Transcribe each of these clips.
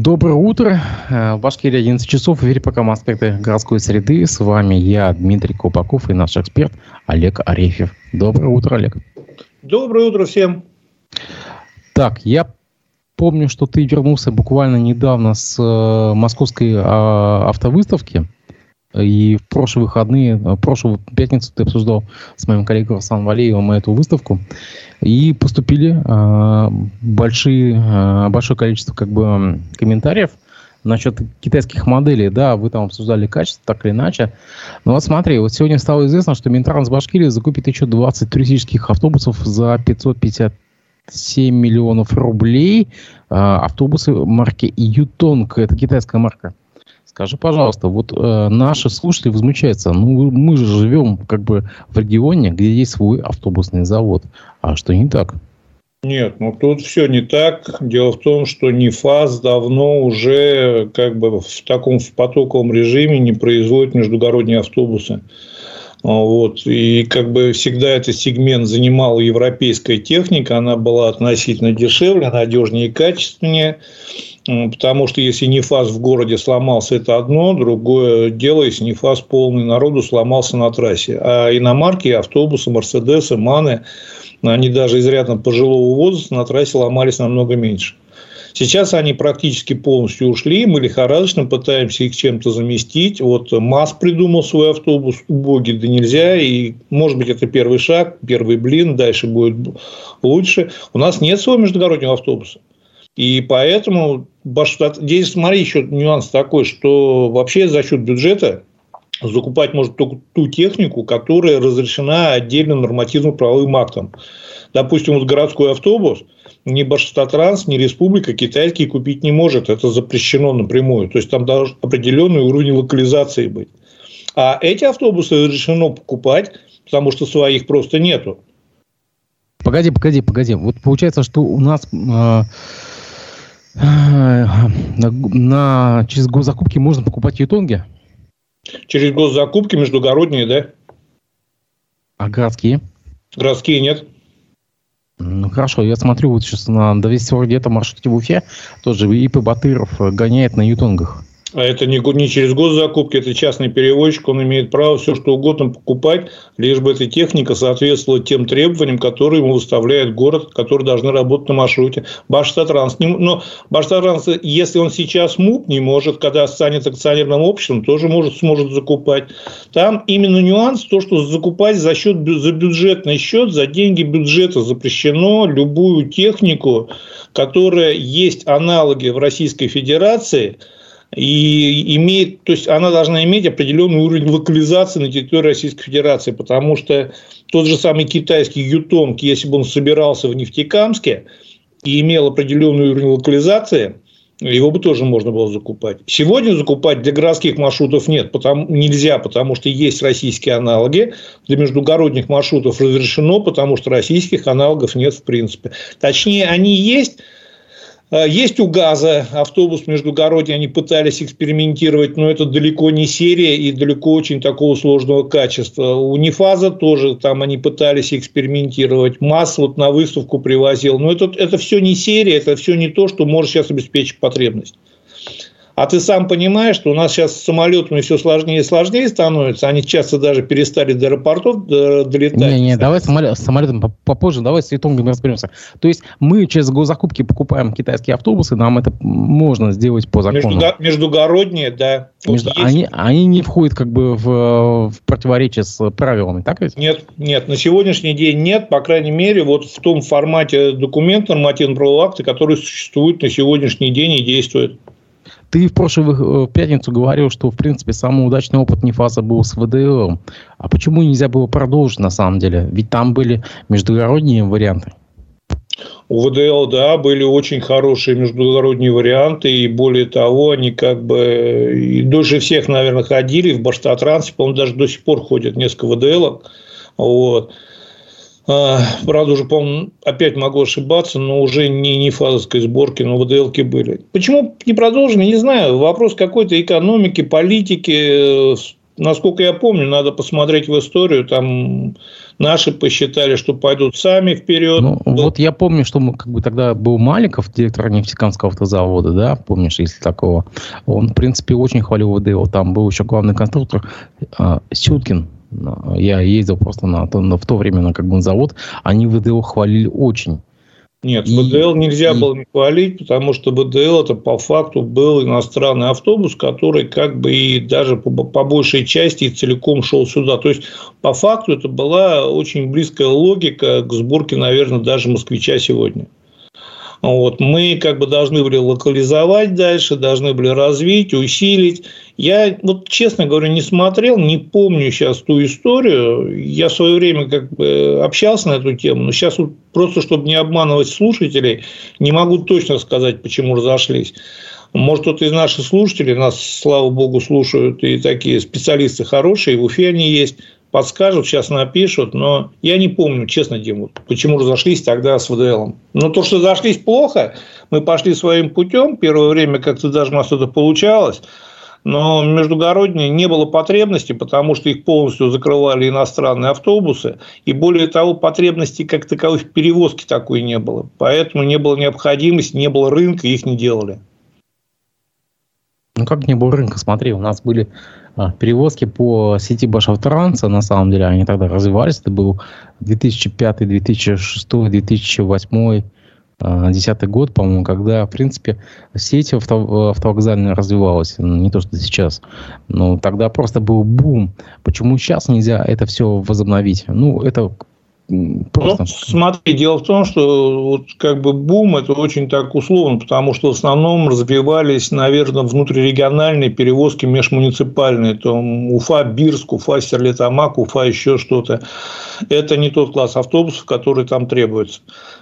Доброе утро. Э, в Башкирии 11 часов. В эфире программа «Аспекты городской среды». С вами я, Дмитрий Купаков, и наш эксперт Олег Арефьев. Доброе утро, Олег. Доброе утро всем. Так, я помню, что ты вернулся буквально недавно с э, московской э, автовыставки. И в прошлые выходные, в прошлую пятницу ты обсуждал с моим коллегой Русланом Валеевым эту выставку. И поступили э, большие, э, большое количество как бы, комментариев насчет китайских моделей. Да, вы там обсуждали качество, так или иначе. Но вот смотри, вот сегодня стало известно, что Минтранс Башкирии закупит еще 20 туристических автобусов за 557 миллионов рублей. Э, автобусы марки Ютонг, это китайская марка. Скажи, пожалуйста, вот э, наши слушатели возмущаются. Ну, мы же живем как бы в регионе, где есть свой автобусный завод. А что не так? Нет, ну тут все не так. Дело в том, что НИФАС давно уже как бы в таком в потоковом режиме не производит междугородние автобусы. А, вот. И как бы всегда этот сегмент занимала европейская техника, она была относительно дешевле, надежнее и качественнее. Потому что если нефас в городе сломался, это одно, другое дело, если нефас полный народу сломался на трассе. А иномарки, автобусы, Мерседесы, Маны, они даже изрядно пожилого возраста на трассе ломались намного меньше. Сейчас они практически полностью ушли, мы лихорадочно пытаемся их чем-то заместить. Вот МАЗ придумал свой автобус, убогий да нельзя, и может быть это первый шаг, первый блин, дальше будет лучше. У нас нет своего междугороднего автобуса. И поэтому здесь, смотри, еще нюанс такой, что вообще за счет бюджета закупать может только ту технику, которая разрешена отдельным нормативно-правовым актом. Допустим, вот городской автобус ни Башстатранс, ни Республика китайский купить не может. Это запрещено напрямую. То есть, там должен определенный уровень локализации быть. А эти автобусы разрешено покупать, потому что своих просто нету. Погоди, погоди, погоди. Вот получается, что у нас э, на, на, через госзакупки можно покупать ютонги? Через госзакупки междугородние, да. А городские? Городские нет. Ну хорошо, я смотрю вот сейчас на 240 где-то маршруте в Уфе, тоже ИП Батыров гоняет на ютонгах. А это не, не через госзакупки, это частный перевозчик, он имеет право все что угодно покупать, лишь бы эта техника соответствовала тем требованиям, которые ему выставляет город, который должны работать на маршруте. Башстатранс, не, но Башстатранс, если он сейчас МУП не может, когда станет акционерным обществом, тоже может, сможет закупать. Там именно нюанс, то, что закупать за счет за бюджетный счет, за деньги бюджета запрещено любую технику, которая есть аналоги в Российской Федерации – и имеет, то есть она должна иметь определенный уровень локализации на территории Российской Федерации, потому что тот же самый китайский Ютонг, если бы он собирался в Нефтекамске и имел определенный уровень локализации, его бы тоже можно было закупать. Сегодня закупать для городских маршрутов нет, потому, нельзя, потому что есть российские аналоги. Для междугородних маршрутов разрешено, потому что российских аналогов нет в принципе. Точнее, они есть, есть у ГАЗа автобус междугородний, они пытались экспериментировать, но это далеко не серия и далеко очень такого сложного качества. У Нефаза тоже там они пытались экспериментировать. МАЗ вот на выставку привозил. Но это, это все не серия, это все не то, что может сейчас обеспечить потребность. А ты сам понимаешь, что у нас сейчас с самолетами все сложнее и сложнее становится. Они часто даже перестали до аэропортов долетать. Не, не, давай самолет, с самолетом попозже, давай с итогами разберемся. То есть мы через госзакупки покупаем китайские автобусы, нам это можно сделать по закону. Между, междугородние, да. Между, вот они, они не входят как бы в, в противоречие с правилами, так ведь? Нет, нет, на сегодняшний день нет, по крайней мере, вот в том формате документа нормативно-правового акта, который существует на сегодняшний день и действует. Ты в прошлую э, пятницу говорил, что, в принципе, самый удачный опыт Нефаса был с ВДЛ. А почему нельзя было продолжить, на самом деле? Ведь там были междугородние варианты. У ВДЛ, да, были очень хорошие междугородние варианты, и более того, они как бы и дольше всех, наверное, ходили в Баштатрансе, по-моему, даже до сих пор ходят несколько ВДЛ. Вот. А, правда, уже, по-моему, опять могу ошибаться, но уже не, не фазовской сборки, но вдл были. Почему не продолжены, не знаю. Вопрос какой-то экономики, политики. насколько я помню, надо посмотреть в историю, там наши посчитали, что пойдут сами вперед. Ну, вот. вот я помню, что мы, как бы тогда был Маликов, директор нефтекамского автозавода, да, помнишь, если такого. Он, в принципе, очень хвалил ВДО. Там был еще главный конструктор э, Сюткин, я ездил просто на, на, в то время на, как бы, завод, они ВДО хвалили очень. Нет, и, ВДЛ нельзя и... было не хвалить, потому что ВДЛ это по факту был иностранный автобус, который как бы и даже по, по большей части целиком шел сюда. То есть по факту это была очень близкая логика к сборке, наверное, даже москвича сегодня. Вот. Мы как бы должны были локализовать дальше, должны были развить, усилить. Я, вот честно говоря, не смотрел, не помню сейчас ту историю. Я в свое время как бы общался на эту тему, но сейчас вот просто, чтобы не обманывать слушателей, не могу точно сказать, почему разошлись. Может, кто-то из наших слушателей, нас, слава богу, слушают и такие специалисты хорошие, в Уфе они есть, подскажут, сейчас напишут, но я не помню, честно, Дима, почему разошлись тогда с ВДЛ. Но то, что разошлись плохо, мы пошли своим путем, первое время как-то даже у нас это получалось, но междугородние не было потребности, потому что их полностью закрывали иностранные автобусы, и более того, потребности как таковой в перевозке такой не было. Поэтому не было необходимости, не было рынка, их не делали. Ну, как не было рынка? Смотри, у нас были перевозки по сети Башавтранса, на самом деле, они тогда развивались. Это был 2005, 2006, 2008, 2010 год, по-моему, когда, в принципе, сеть авто, автовокзальная развивалась, не то, что сейчас. Но тогда просто был бум. Почему сейчас нельзя это все возобновить? Ну, это Просто. Ну, смотри, дело в том, что вот как бы бум это очень так условно, потому что в основном развивались, наверное, внутрирегиональные перевозки межмуниципальные. Там Уфа, Бирск, Уфа, Стерлитамак, Уфа, еще что-то. Это не тот класс автобусов, который там требуется.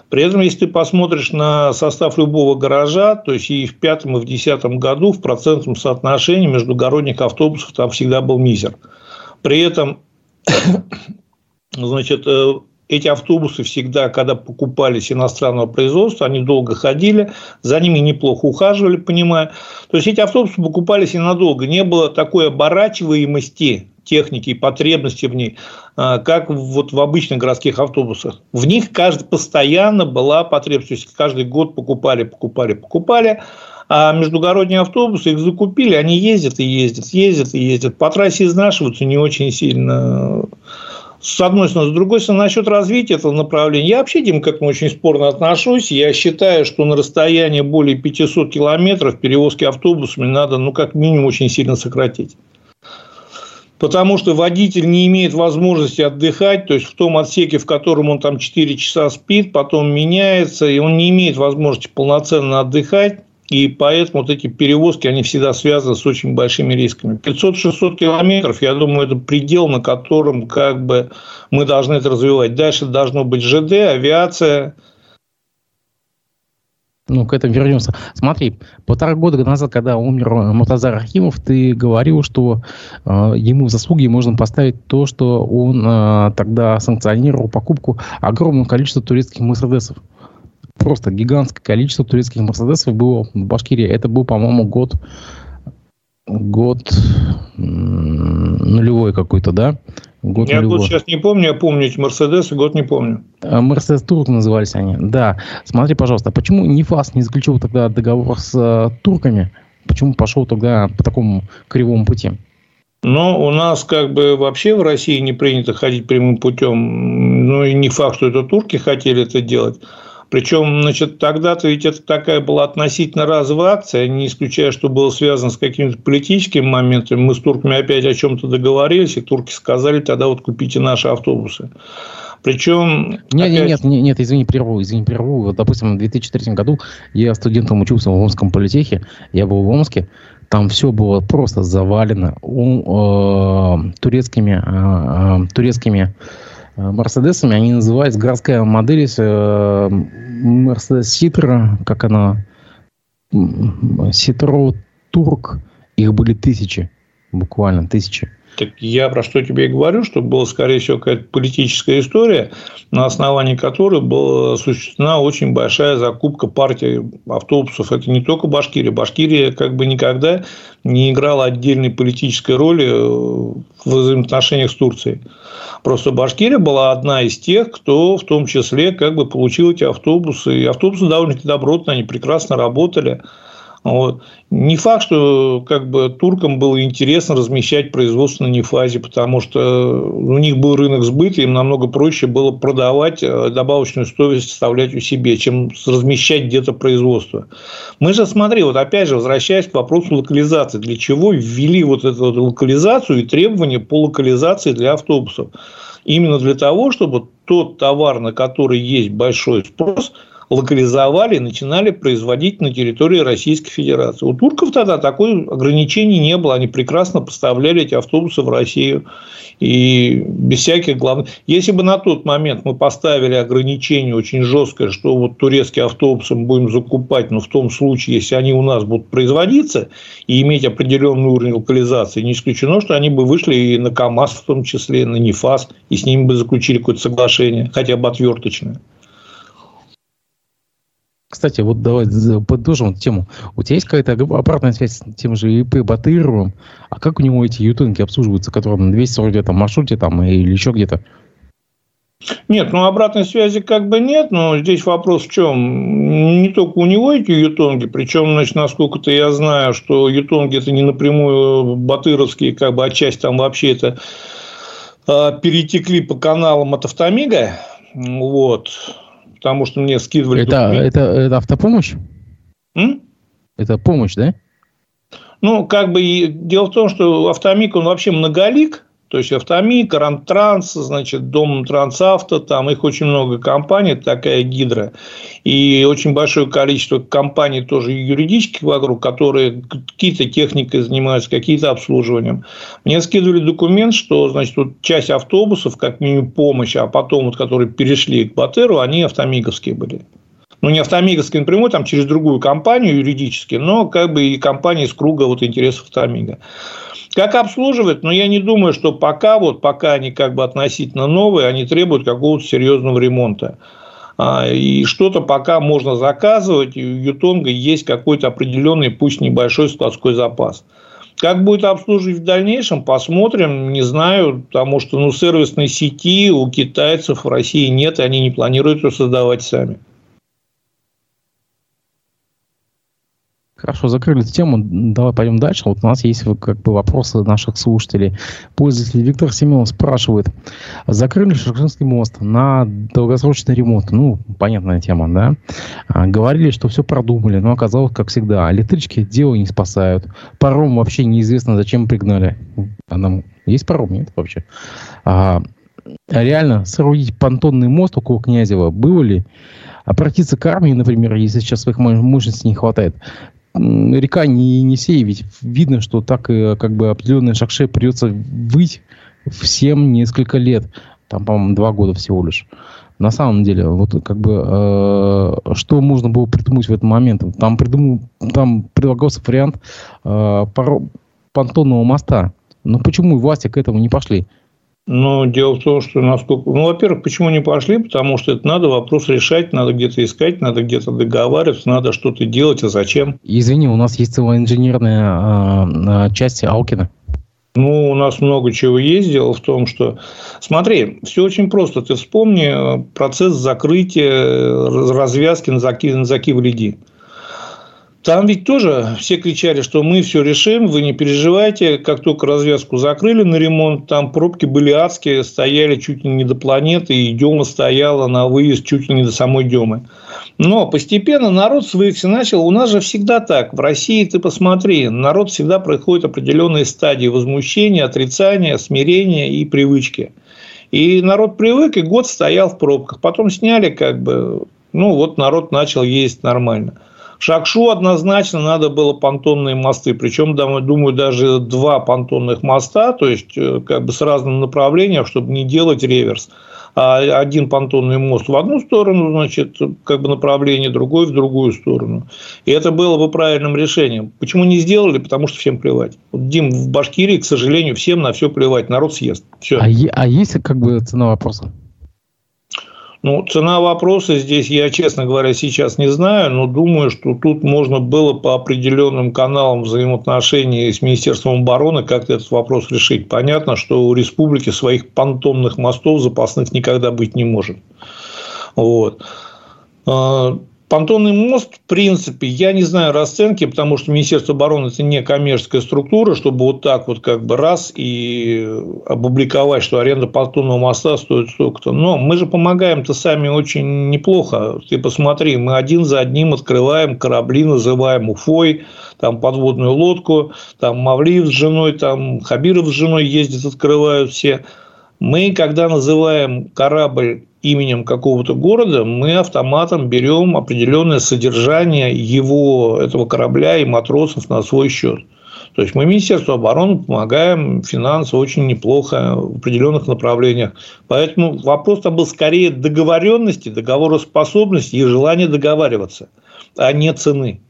При этом, если ты посмотришь на состав любого гаража, то есть и в пятом, и в десятом году в процентном соотношении междугородних автобусов там всегда был мизер. При этом значит, э, эти автобусы всегда, когда покупались иностранного производства, они долго ходили, за ними неплохо ухаживали, понимаю. То есть эти автобусы покупались ненадолго, не было такой оборачиваемости техники и потребности в ней, а, как вот в обычных городских автобусах. В них каждый, постоянно была потребность, то есть каждый год покупали, покупали, покупали, а междугородние автобусы их закупили, они ездят и ездят, ездят и ездят. По трассе изнашиваются не очень сильно с одной стороны. С другой стороны, насчет развития этого направления. Я вообще, Дим, к этому очень спорно отношусь. Я считаю, что на расстоянии более 500 километров перевозки автобусами надо, ну, как минимум, очень сильно сократить. Потому что водитель не имеет возможности отдыхать, то есть в том отсеке, в котором он там 4 часа спит, потом меняется, и он не имеет возможности полноценно отдыхать. И поэтому вот эти перевозки, они всегда связаны с очень большими рисками. 500-600 километров, я думаю, это предел, на котором как бы мы должны это развивать. Дальше должно быть ЖД, авиация, ну, к этому вернемся. Смотри, полтора года назад, когда умер Муртазар Архимов, ты говорил, что э, ему в заслуги можно поставить то, что он э, тогда санкционировал покупку огромного количества турецких Мерседесов просто гигантское количество турецких Мерседесов было в Башкирии. Это был, по-моему, год год нулевой какой-то, да? Год я нулевой. год сейчас не помню, я помню эти Мерседесы, год не помню. А, Мерседес Турк назывались они, да. Смотри, пожалуйста, почему НИФАС не заключил тогда договор с uh, турками? Почему пошел тогда по такому кривому пути? Но у нас как бы вообще в России не принято ходить прямым путем. Ну и не факт, что это турки хотели это делать. Причем, значит, тогда-то ведь это такая была относительно разовая акция, не исключая, что было связано с какими-то политическими моментами. Мы с турками опять о чем-то договорились, и турки сказали, тогда вот купите наши автобусы. Причем... Нет, опять... нет, нет, нет, извини, прерву, извини, прерву. Вот, допустим, в 2003 году я студентом учился в Омском политехе, я был в Омске, там все было просто завалено э, турецкими, э, турецкими Мерседесами, они называются городская модель э, Мерседес Ситра, как она, Ситро Турк, их были тысячи, буквально тысячи. Так я про что тебе и говорю, что была, скорее всего, какая-то политическая история, на основании которой была осуществлена очень большая закупка партии автобусов. Это не только Башкирия. Башкирия как бы никогда не играла отдельной политической роли в взаимоотношениях с Турцией. Просто Башкирия была одна из тех, кто в том числе как бы получил эти автобусы. И автобусы довольно-таки добротно, они прекрасно работали. Вот. Не факт, что как бы туркам было интересно размещать производство на Нефазе, потому что у них был рынок сбыта, им намного проще было продавать э, добавочную стоимость оставлять у себя, чем размещать где-то производство. Мы же, смотри, вот опять же, возвращаясь к вопросу локализации, для чего ввели вот эту вот локализацию и требования по локализации для автобусов? Именно для того, чтобы тот товар, на который есть большой спрос – локализовали и начинали производить на территории Российской Федерации. У турков тогда такой ограничений не было. Они прекрасно поставляли эти автобусы в Россию. И без всяких главных... Если бы на тот момент мы поставили ограничение очень жесткое, что вот турецкие автобусы мы будем закупать, но в том случае, если они у нас будут производиться и иметь определенный уровень локализации, не исключено, что они бы вышли и на КАМАЗ в том числе, на НИФАС, и с ними бы заключили какое-то соглашение, хотя бы отверточное. Кстати, вот давай подложим эту тему. У тебя есть какая-то обратная связь с тем же ИП Батыровым? А как у него эти ютунги обслуживаются, которые на 240 там, маршруте там, или еще где-то? Нет, ну обратной связи как бы нет, но здесь вопрос в чем? Не только у него эти ютонги, причем, значит, насколько-то я знаю, что ютонги это не напрямую батыровские, как бы отчасти там вообще это э, перетекли по каналам от Автомига, вот, потому что мне скидывали это, это, это автопомощь? М? Это помощь, да? Ну, как бы дело в том, что автомик, он вообще многолик, то есть Автомик, Рантранс, значит, Дом Трансавто, там их очень много компаний, такая гидра. И очень большое количество компаний тоже юридических вокруг, которые какие-то техникой занимаются, какие-то обслуживанием. Мне скидывали документ, что значит, вот часть автобусов, как минимум помощь, а потом вот, которые перешли к Батеру, они автомиговские были ну, не автомиговские напрямую, там через другую компанию юридически, но как бы и компании из круга вот интересов автомига. Как обслуживать? Ну, я не думаю, что пока, вот, пока они как бы относительно новые, они требуют какого-то серьезного ремонта. А, и что-то пока можно заказывать, и у Ютонга есть какой-то определенный, пусть небольшой складской запас. Как будет обслуживать в дальнейшем, посмотрим. Не знаю, потому что ну, сервисной сети у китайцев в России нет, и они не планируют ее создавать сами. Хорошо, закрыли эту тему. Давай пойдем дальше. Вот у нас есть как бы вопросы наших слушателей. Пользователь Виктор Семенов спрашивает. Закрыли Шершинский мост на долгосрочный ремонт. Ну, понятная тема, да? А, говорили, что все продумали, но оказалось, как всегда. Электрички дело не спасают. Паром вообще неизвестно, зачем пригнали. А нам есть паром? Нет вообще. А, реально, соорудить понтонный мост около Князева было ли? обратиться к армии, например, если сейчас своих мощностей не хватает река не Енисей, ведь видно, что так э, как бы определенный шакше придется выть всем несколько лет. Там, по-моему, два года всего лишь. На самом деле, вот как бы э, что можно было придумать в этот момент? Там, придумал, там предлагался вариант э, понтонного моста. Но почему власти к этому не пошли? Но дело в том, что насколько... Ну, во-первых, почему не пошли? Потому что это надо вопрос решать, надо где-то искать, надо где-то договариваться, надо что-то делать, а зачем? Извини, у нас есть целая инженерная э, часть Алкина. Ну, у нас много чего есть. Дело в том, что... Смотри, все очень просто. Ты вспомни процесс закрытия, развязки на Заки-Валиди. Там ведь тоже все кричали, что мы все решим, вы не переживайте. Как только развязку закрыли на ремонт, там пробки были адские, стояли чуть ли не до планеты, и Дема стояла на выезд чуть ли не до самой Демы. Но постепенно народ свыкся начал. У нас же всегда так. В России ты посмотри, народ всегда проходит определенные стадии возмущения, отрицания, смирения и привычки. И народ привык, и год стоял в пробках. Потом сняли, как бы, ну вот народ начал ездить нормально. Шакшу однозначно надо было понтонные мосты. Причем, думаю, даже два понтонных моста, то есть э, как бы с разным направлением, чтобы не делать реверс. а один понтонный мост в одну сторону, значит, как бы направление, другой в другую сторону. И это было бы правильным решением. Почему не сделали? Потому что всем плевать. Вот, Дим, в Башкирии, к сожалению, всем на все плевать. Народ съест. Все. А, а есть как бы цена вопроса? Ну, цена вопроса здесь, я, честно говоря, сейчас не знаю, но думаю, что тут можно было по определенным каналам взаимоотношений с Министерством обороны как-то этот вопрос решить. Понятно, что у республики своих понтонных мостов запасных никогда быть не может. Вот. Понтонный мост, в принципе, я не знаю расценки, потому что Министерство обороны – это не коммерческая структура, чтобы вот так вот как бы раз и опубликовать, что аренда понтонного моста стоит столько-то. Но мы же помогаем-то сами очень неплохо. Ты посмотри, мы один за одним открываем корабли, называем Уфой, там подводную лодку, там Мавлиев с женой, там Хабиров с женой ездят, открывают все. Мы, когда называем корабль именем какого-то города, мы автоматом берем определенное содержание его, этого корабля и матросов на свой счет. То есть мы Министерству обороны помогаем финансово очень неплохо в определенных направлениях. Поэтому вопрос там был скорее договоренности, договороспособности и желания договариваться, а не цены.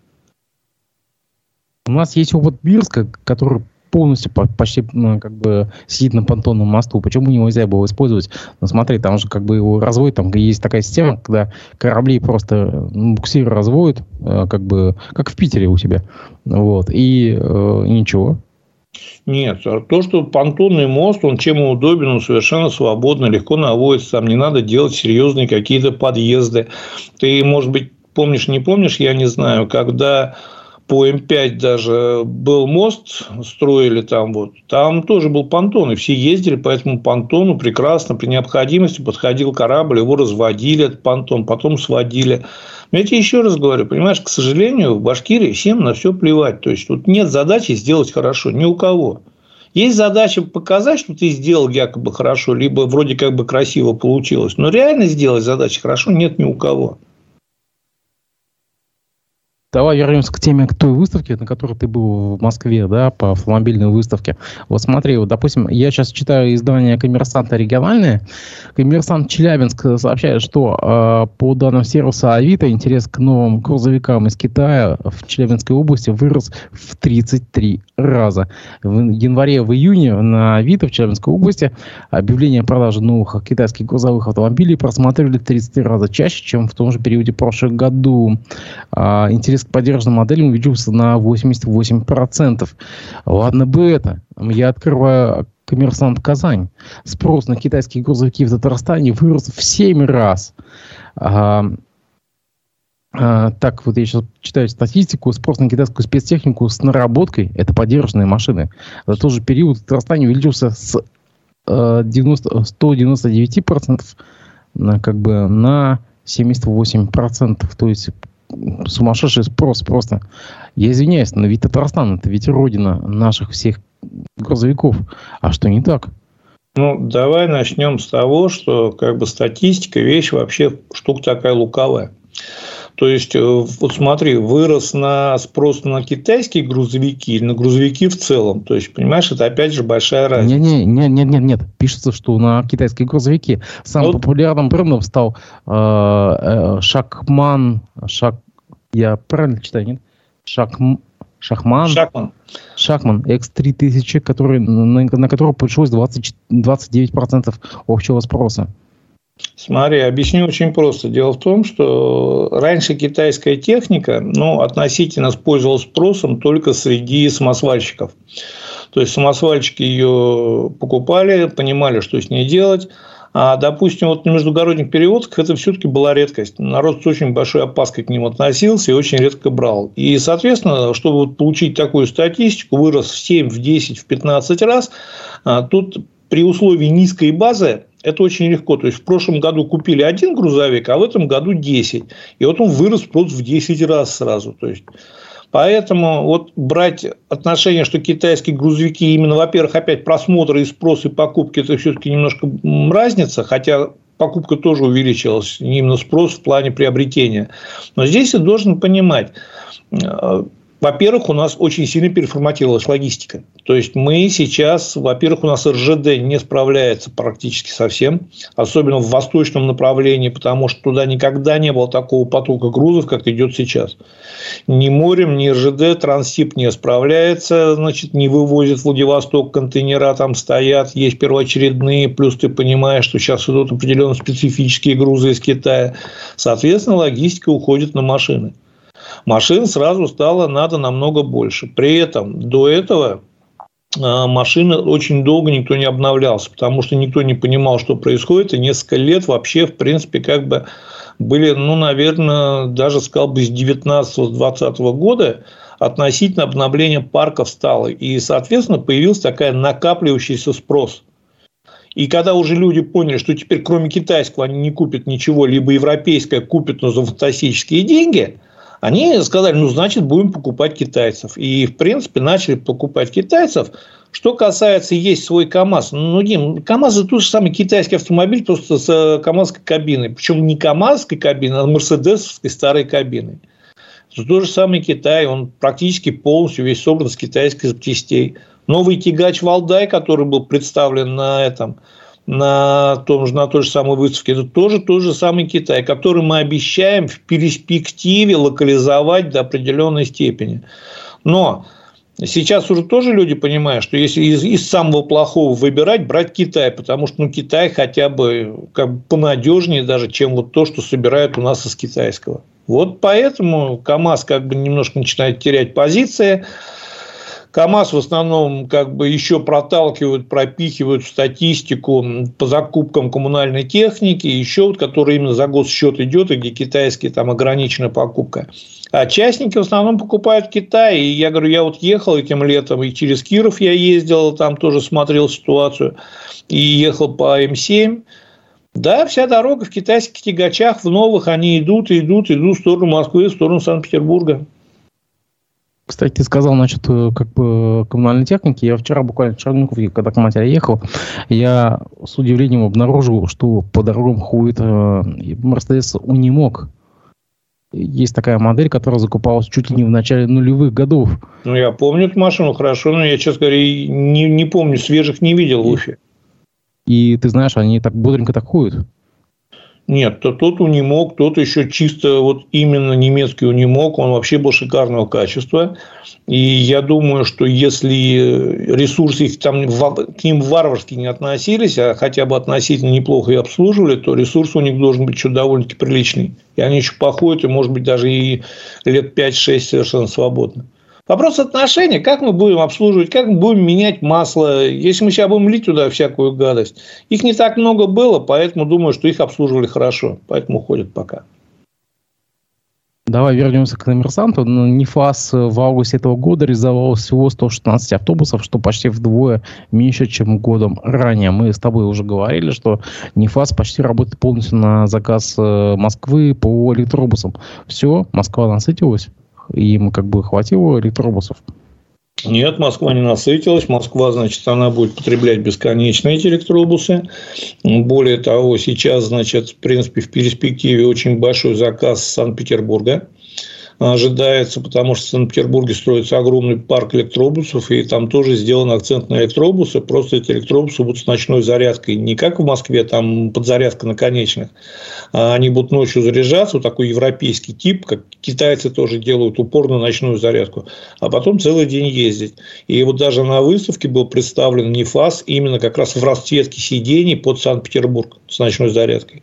У нас есть опыт Бирска, который полностью почти ну, как бы сидит на понтонном мосту. Почему нельзя его использовать? Ну, смотри, там же как бы его разводят, там есть такая система, когда корабли просто ну, буксиры разводят, э, как бы, как в Питере у тебя. Вот, и, э, ничего. Нет, а то, что понтонный мост, он чем удобен, он совершенно свободно, легко наводится, там не надо делать серьезные какие-то подъезды. Ты, может быть, помнишь, не помнишь, я не знаю, когда по М5 даже был мост, строили там вот, там тоже был понтон, и все ездили по этому понтону прекрасно, при необходимости подходил корабль, его разводили, этот понтон, потом сводили. Но я тебе еще раз говорю, понимаешь, к сожалению, в Башкирии всем на все плевать. То есть, тут нет задачи сделать хорошо ни у кого. Есть задача показать, что ты сделал якобы хорошо, либо вроде как бы красиво получилось. Но реально сделать задачи хорошо нет ни у кого. Давай вернемся к теме к той выставке, на которой ты был в Москве, да, по автомобильной выставке. Вот смотри, вот, допустим, я сейчас читаю издание «Коммерсанта региональное». «Коммерсант Челябинск» сообщает, что э, по данным сервиса Авито интерес к новым грузовикам из Китая в Челябинской области вырос в 33 раза. В январе, в июне на Авито в Челябинской области объявление о продаже новых китайских грузовых автомобилей просматривали 33 раза чаще, чем в том же периоде прошлого году. Э, интерес поддержанным моделям увеличился на 88%. Ладно бы это. Я открываю коммерсант Казань. Спрос на китайские грузовики в Татарстане вырос в 7 раз. А, а, так, вот я сейчас читаю статистику. Спрос на китайскую спецтехнику с наработкой, это поддержанные машины, за тот же период в Татарстане увеличился с 90, 199% на, как бы, на 78%. То есть сумасшедший спрос просто. Я извиняюсь, но ведь Татарстан это ведь родина наших всех грузовиков. А что не так? Ну, давай начнем с того, что как бы статистика вещь вообще штука такая лукавая. То есть, э, вот смотри, вырос на спрос на китайские грузовики или на грузовики в целом. То есть, понимаешь, это опять же большая разница. Нет, нет, нет, нет, нет. Пишется, что на китайские грузовики самым вот. популярным брендом стал э, э, Шакман, Шак, я правильно читаю, нет? Шак, Шахман. Шахман. Шахман X3000, который, на, на которого пришлось 20, 29% общего спроса. Смотри, объясню очень просто. Дело в том, что раньше китайская техника ну, относительно пользовалась спросом только среди самосвальщиков. То есть самосвальщики ее покупали, понимали, что с ней делать. А, допустим, вот на междугородних перевозках это все-таки была редкость. Народ с очень большой опаской к ним относился и очень редко брал. И, соответственно, чтобы получить такую статистику, вырос в 7, в 10, в 15 раз, а, тут при условии низкой базы это очень легко. То есть, в прошлом году купили один грузовик, а в этом году 10. И вот он вырос просто в 10 раз сразу. То есть, Поэтому вот брать отношение, что китайские грузовики именно, во-первых, опять просмотры и спрос и покупки, это все-таки немножко разница, хотя покупка тоже увеличилась, именно спрос в плане приобретения. Но здесь ты должен понимать, э, во-первых, у нас очень сильно переформатировалась логистика. То есть мы сейчас, во-первых, у нас РЖД не справляется практически совсем, особенно в восточном направлении, потому что туда никогда не было такого потока грузов, как идет сейчас. Ни морем, ни РЖД, Транссиб не справляется, значит, не вывозит в Владивосток контейнера, там стоят, есть первоочередные, плюс ты понимаешь, что сейчас идут определенно специфические грузы из Китая. Соответственно, логистика уходит на машины машин сразу стало надо намного больше. При этом до этого а, машины очень долго никто не обновлялся, потому что никто не понимал, что происходит, и несколько лет вообще, в принципе, как бы были, ну, наверное, даже сказал бы с 19-20 года относительно обновления парков стало. И, соответственно, появился такая накапливающийся спрос. И когда уже люди поняли, что теперь кроме китайского они не купят ничего, либо европейское купят, но за фантастические деньги, они сказали, ну, значит, будем покупать китайцев. И, в принципе, начали покупать китайцев. Что касается есть свой КАМАЗ. Ну, Дим, КАМАЗ – это тот же самый китайский автомобиль, просто с э, КАМАЗской кабиной. Причем не КАМАЗской кабиной, а мерседесовской старой кабиной. Тот же самый Китай, он практически полностью весь собран с китайских запчастей. Новый тягач Валдай, который был представлен на этом – на, том же, на той же самой выставке, это тоже тот же самый Китай, который мы обещаем в перспективе локализовать до определенной степени. Но Сейчас уже тоже люди понимают, что если из, из самого плохого выбирать, брать Китай, потому что ну, Китай хотя бы как бы понадежнее даже, чем вот то, что собирают у нас из китайского. Вот поэтому КАМАЗ как бы немножко начинает терять позиции. КАМАЗ в основном как бы еще проталкивают, пропихивают статистику по закупкам коммунальной техники, еще вот, который именно за госсчет идет, и где китайские там ограничена покупка. А частники в основном покупают в Китае. И я говорю, я вот ехал этим летом, и через Киров я ездил, там тоже смотрел ситуацию, и ехал по М7. Да, вся дорога в китайских тягачах, в новых, они идут, идут, идут в сторону Москвы, в сторону Санкт-Петербурга. Кстати, ты сказал насчет э, как бы коммунальной техники. Я вчера буквально в Черникове, когда к матери ехал, я с удивлением обнаружил, что по дорогам ходит э, Mercedes Unimog. Есть такая модель, которая закупалась чуть ли не в начале нулевых годов. Ну, я помню эту машину хорошо, но я, честно говоря, не, не помню, свежих не видел в Уфе. И ты знаешь, они так бодренько так ходят. Нет, то тот унимог, тот еще чисто вот именно немецкий унимог, он вообще был шикарного качества. И я думаю, что если ресурсы их там к ним варварски не относились, а хотя бы относительно неплохо и обслуживали, то ресурс у них должен быть что довольно-таки приличный. И они еще походят, и, может быть, даже и лет 5-6 совершенно свободно. Вопрос отношения, как мы будем обслуживать, как мы будем менять масло, если мы сейчас будем лить туда всякую гадость. Их не так много было, поэтому думаю, что их обслуживали хорошо, поэтому уходят пока. Давай вернемся к коммерсанту. НИФАС в августе этого года реализовал всего 116 автобусов, что почти вдвое меньше, чем годом ранее. Мы с тобой уже говорили, что НИФАС почти работает полностью на заказ э, Москвы по электробусам. Все, Москва насытилась им как бы хватило электробусов? Нет, Москва не насытилась. Москва, значит, она будет потреблять бесконечно эти электробусы. Более того, сейчас, значит, в принципе, в перспективе очень большой заказ Санкт-Петербурга ожидается, потому что в Санкт-Петербурге строится огромный парк электробусов, и там тоже сделан акцент на электробусы. Просто эти электробусы будут с ночной зарядкой. Не как в Москве, там подзарядка на конечных. А они будут ночью заряжаться, вот такой европейский тип, как китайцы тоже делают упор на ночную зарядку, а потом целый день ездить. И вот даже на выставке был представлен НИФАС именно как раз в расцветке сидений под Санкт-Петербург с ночной зарядкой.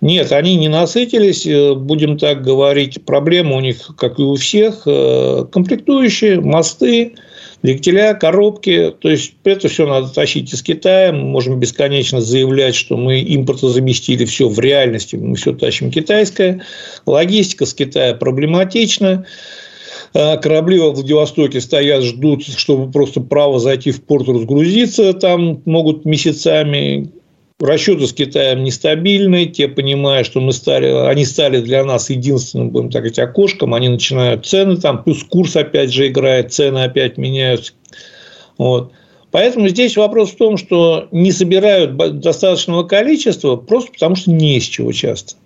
Нет, они не насытились, э, будем так говорить. Проблема у них, как и у всех, э, комплектующие, мосты, двигателя, коробки. То есть, это все надо тащить из Китая. Мы можем бесконечно заявлять, что мы импортозаместили все. В реальности мы все тащим китайское. Логистика с Китая проблематична. Э, корабли во Владивостоке стоят, ждут, чтобы просто право зайти в порт разгрузиться. Там могут месяцами расчеты с Китаем нестабильны, те понимают, что мы стали, они стали для нас единственным, будем так говорить, окошком, они начинают цены, там плюс курс опять же играет, цены опять меняются. Вот. Поэтому здесь вопрос в том, что не собирают достаточного количества просто потому, что не из чего часто.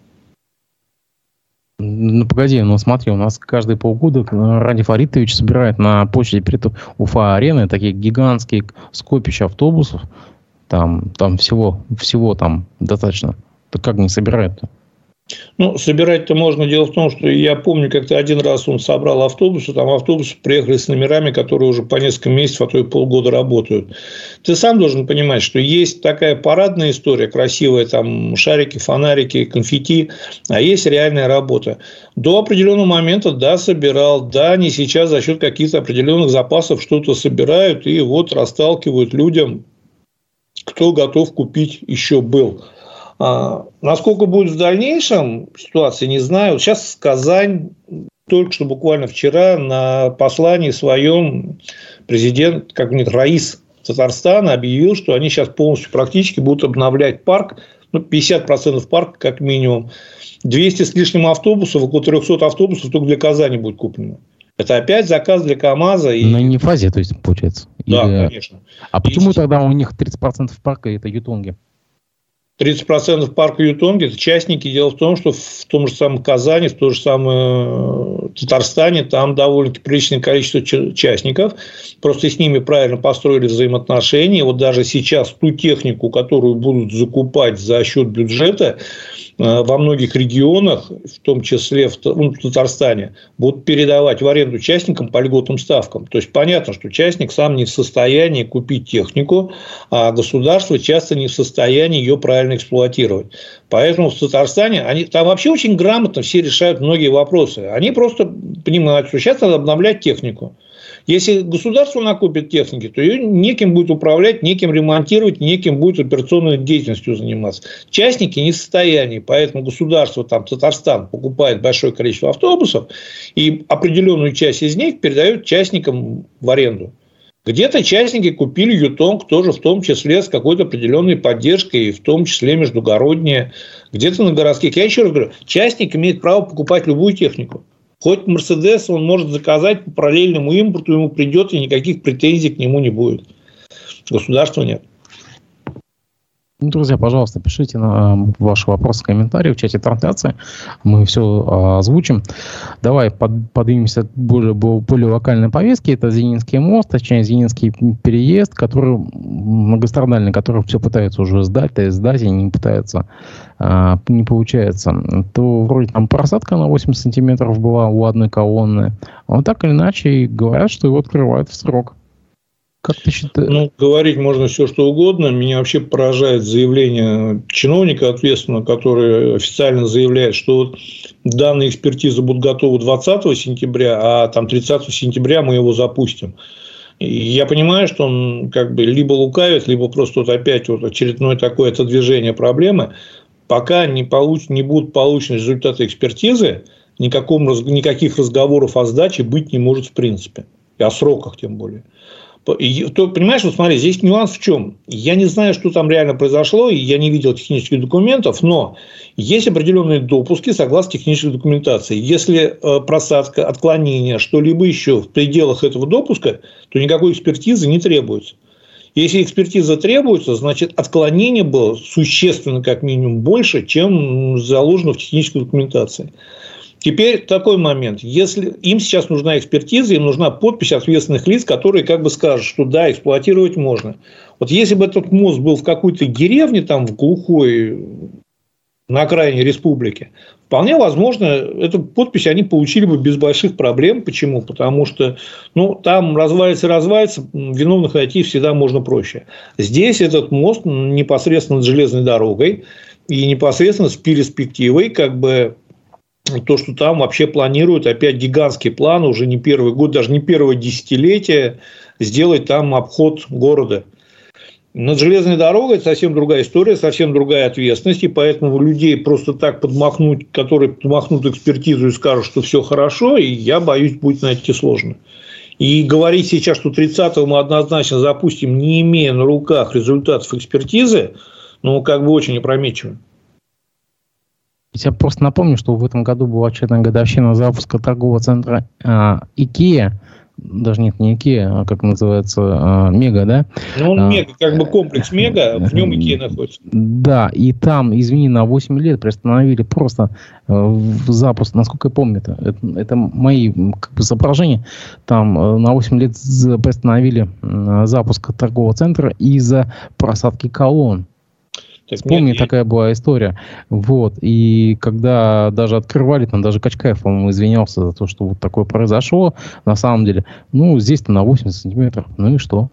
Ну, погоди, ну смотри, у нас каждые полгода э, Ради Фаритович собирает на площади перед Уфа-арены такие гигантские скопища автобусов. Там, там всего, всего там достаточно. Так как не собирают-то? Ну, собирать-то можно. Дело в том, что я помню, как-то один раз он собрал автобусы, там автобусы приехали с номерами, которые уже по несколько месяцев, а то и полгода работают. Ты сам должен понимать, что есть такая парадная история, красивая, там шарики, фонарики, конфетти, а есть реальная работа. До определенного момента, да, собирал, да, не сейчас за счет каких-то определенных запасов что-то собирают и вот расталкивают людям, кто готов купить еще был. А, насколько будет в дальнейшем ситуация, не знаю. Сейчас Казань только что буквально вчера на послании своем президент, как говорит, Раис Татарстана объявил, что они сейчас полностью практически будут обновлять парк, ну, 50% парка как минимум. 200 с лишним автобусов, около 300 автобусов только для Казани будет куплено. Это опять заказ для КАМАЗа. И... На не фазе, то есть, получается. Да, Или... конечно. А и... почему тогда у них 30% парка это ютонги? 30% парка Ютонги – это частники. Дело в том, что в том же самом Казани, в том же самом э, Татарстане там довольно приличное количество частников. Просто с ними правильно построили взаимоотношения. Вот даже сейчас ту технику, которую будут закупать за счет бюджета, Э, во многих регионах, в том числе ну, в Татарстане, будут передавать в аренду частникам по льготным ставкам. То есть понятно, что частник сам не в состоянии купить технику, а государство часто не в состоянии ее правильно эксплуатировать. Поэтому в Татарстане они там вообще очень грамотно все решают многие вопросы. Они просто понимают, что сейчас надо обновлять технику. Если государство накопит техники, то ее неким будет управлять, неким ремонтировать, неким будет операционной деятельностью заниматься. Частники не в состоянии, поэтому государство, там, Татарстан покупает большое количество автобусов и определенную часть из них передает частникам в аренду. Где-то частники купили Ютонг тоже в том числе с какой-то определенной поддержкой, в том числе междугородние, где-то на городских. Я еще раз говорю, частник имеет право покупать любую технику. Хоть Мерседес он может заказать по параллельному импорту, ему придет, и никаких претензий к нему не будет. Государства нет. Ну, друзья, пожалуйста, пишите на э, ваши вопросы, комментарии в чате трансляции. Мы все а, озвучим. Давай под, подвинемся к более, более локальной повестке. Это Зенинский мост, точнее, Зенинский переезд, который многострадальный, который все пытаются уже сдать, то есть сдать и не пытаются, а, не получается. То вроде там просадка на 80 сантиметров была у одной колонны. А вот так или иначе говорят, что его открывают в срок. Как ты считаешь? Ну, говорить можно все, что угодно. Меня вообще поражает заявление чиновника ответственного, который официально заявляет, что данные экспертизы будут готовы 20 сентября, а там 30 сентября мы его запустим. Я понимаю, что он как бы либо лукавит, либо просто вот опять вот очередное такое отодвижение проблемы. Пока не, получ... не будут получены результаты экспертизы, никаком... никаких разговоров о сдаче быть не может в принципе. И о сроках тем более. То, понимаешь, вот смотри, здесь нюанс в чем? Я не знаю, что там реально произошло, и я не видел технических документов, но есть определенные допуски согласно технической документации. Если э, просадка, отклонение, что-либо еще в пределах этого допуска, то никакой экспертизы не требуется. Если экспертиза требуется, значит отклонение было существенно как минимум больше, чем заложено в технической документации. Теперь такой момент. Если им сейчас нужна экспертиза, им нужна подпись ответственных лиц, которые как бы скажут, что да, эксплуатировать можно. Вот если бы этот мост был в какой-то деревне, там в глухой, на окраине республики, вполне возможно, эту подпись они получили бы без больших проблем. Почему? Потому что ну, там развалится, развалится, виновных найти всегда можно проще. Здесь этот мост непосредственно над железной дорогой и непосредственно с перспективой как бы то, что там вообще планируют опять гигантский план, уже не первый год, даже не первое десятилетие, сделать там обход города. Над железной дорогой совсем другая история, совсем другая ответственность, и поэтому людей просто так подмахнуть, которые подмахнут экспертизу и скажут, что все хорошо, и я боюсь, будет найти сложно. И говорить сейчас, что 30-го мы однозначно запустим, не имея на руках результатов экспертизы, ну, как бы очень опрометчиво. Я просто напомню, что в этом году была очередная годовщина запуска торгового центра э, Икея. даже нет, не Икея, а как называется, а, Мега, да? Ну, он а, Мега, как бы комплекс Мега, в нем Икея находится. Да, и там, извини, на 8 лет приостановили просто э, запуск, насколько я помню, это, это, это мои как бы, соображения, там э, на 8 лет приостановили запуск торгового центра из-за просадки колонн. Так Вспомни, нет, такая была история. Вот. И когда даже открывали, там даже Качкаев, по-моему, извинялся за то, что вот такое произошло. На самом деле, ну, здесь-то на 80 сантиметров. Ну и что?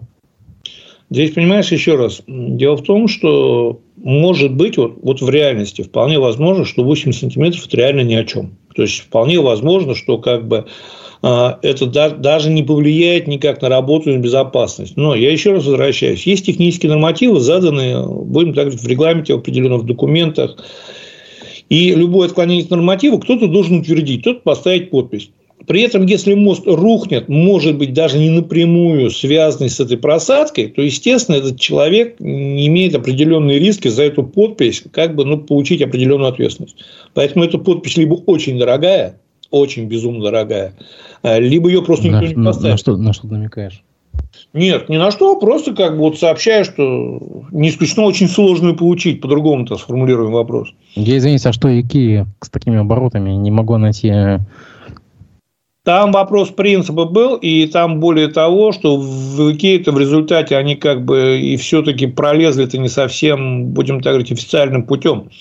Здесь, понимаешь, еще раз, дело в том, что может быть, вот, вот в реальности вполне возможно, что 80 сантиметров это реально ни о чем. То есть вполне возможно, что как бы а, это даже не повлияет никак на работу и безопасность. Но я еще раз возвращаюсь. Есть технические нормативы, заданные, будем так говорить, в регламенте, определенных документах. И любое отклонение от норматива кто-то должен утвердить, кто-то поставить подпись. При этом, если мост рухнет, может быть, даже не напрямую связанный с этой просадкой, то, естественно, этот человек имеет определенные риски за эту подпись, как бы ну, получить определенную ответственность. Поэтому эта подпись либо очень дорогая, очень безумно дорогая, э, либо ее просто никто на, не поставит. На что, на что намекаешь? Нет, ни на что, просто как бы вот сообщаю, что не исключено очень сложную получить, по-другому-то сформулируем вопрос. Я извиняюсь, а что Икея с такими оборотами? Не могу найти э, там вопрос принципа был, и там более того, что в Икее-то в результате они как бы и все-таки пролезли это не совсем, будем так говорить, официальным путем.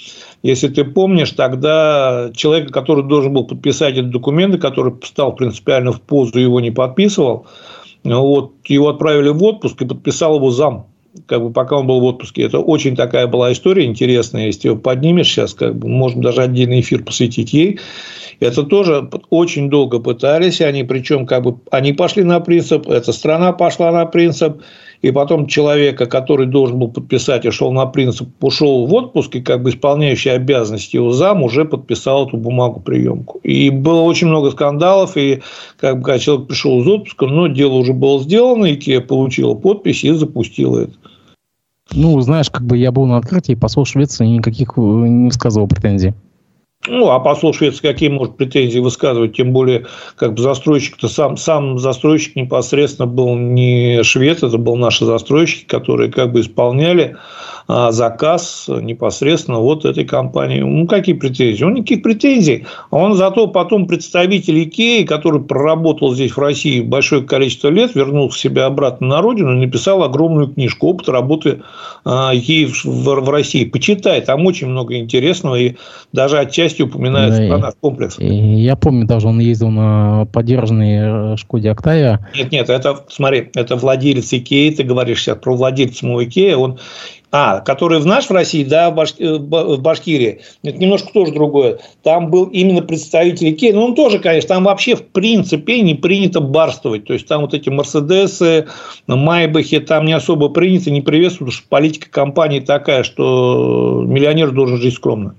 Если ты помнишь, тогда человек, который должен был подписать эти документы, который стал принципиально в позу, его не подписывал, вот, его отправили в отпуск и подписал его зам как бы пока он был в отпуске. Это очень такая была история интересная. Если ее поднимешь сейчас, как бы, можно даже отдельный эфир посвятить ей. Это тоже очень долго пытались они, причем как бы они пошли на принцип, эта страна пошла на принцип, и потом человека, который должен был подписать и шел на принцип, ушел в отпуск, и как бы исполняющий обязанности его зам уже подписал эту бумагу приемку. И было очень много скандалов, и как бы человек пришел из отпуска, но дело уже было сделано, и Икея получила подпись и запустила это. Ну, знаешь, как бы я был на открытии, посол Швеции никаких э, не высказывал претензий. Ну, а посол Швеции какие может претензии высказывать? Тем более, как бы застройщик-то сам, сам застройщик непосредственно был не швед, это был наши застройщики, которые как бы исполняли заказ непосредственно вот этой компании. Ну, какие претензии? Он никаких претензий. Он зато потом представитель Икеи, который проработал здесь в России большое количество лет, вернулся к себе обратно на родину и написал огромную книжку «Опыт работы а, Икеи в России». Почитай, там очень много интересного и даже отчасти упоминается да, про наш комплекс. Я помню, даже он ездил на поддержанной э, Шкоде Октавия. Нет, нет, это, смотри, это владелец Икеи, ты говоришь сейчас про владельца самого Икеи, он а, который в наш в России, да, в, Баш... Э, в Башкирии, это немножко тоже другое. Там был именно представитель Икеи, но он тоже, конечно, там вообще в принципе не принято барствовать. То есть, там вот эти Мерседесы, Майбахи, там не особо принято, не приветствуют, потому что политика компании такая, что миллионер должен жить скромно.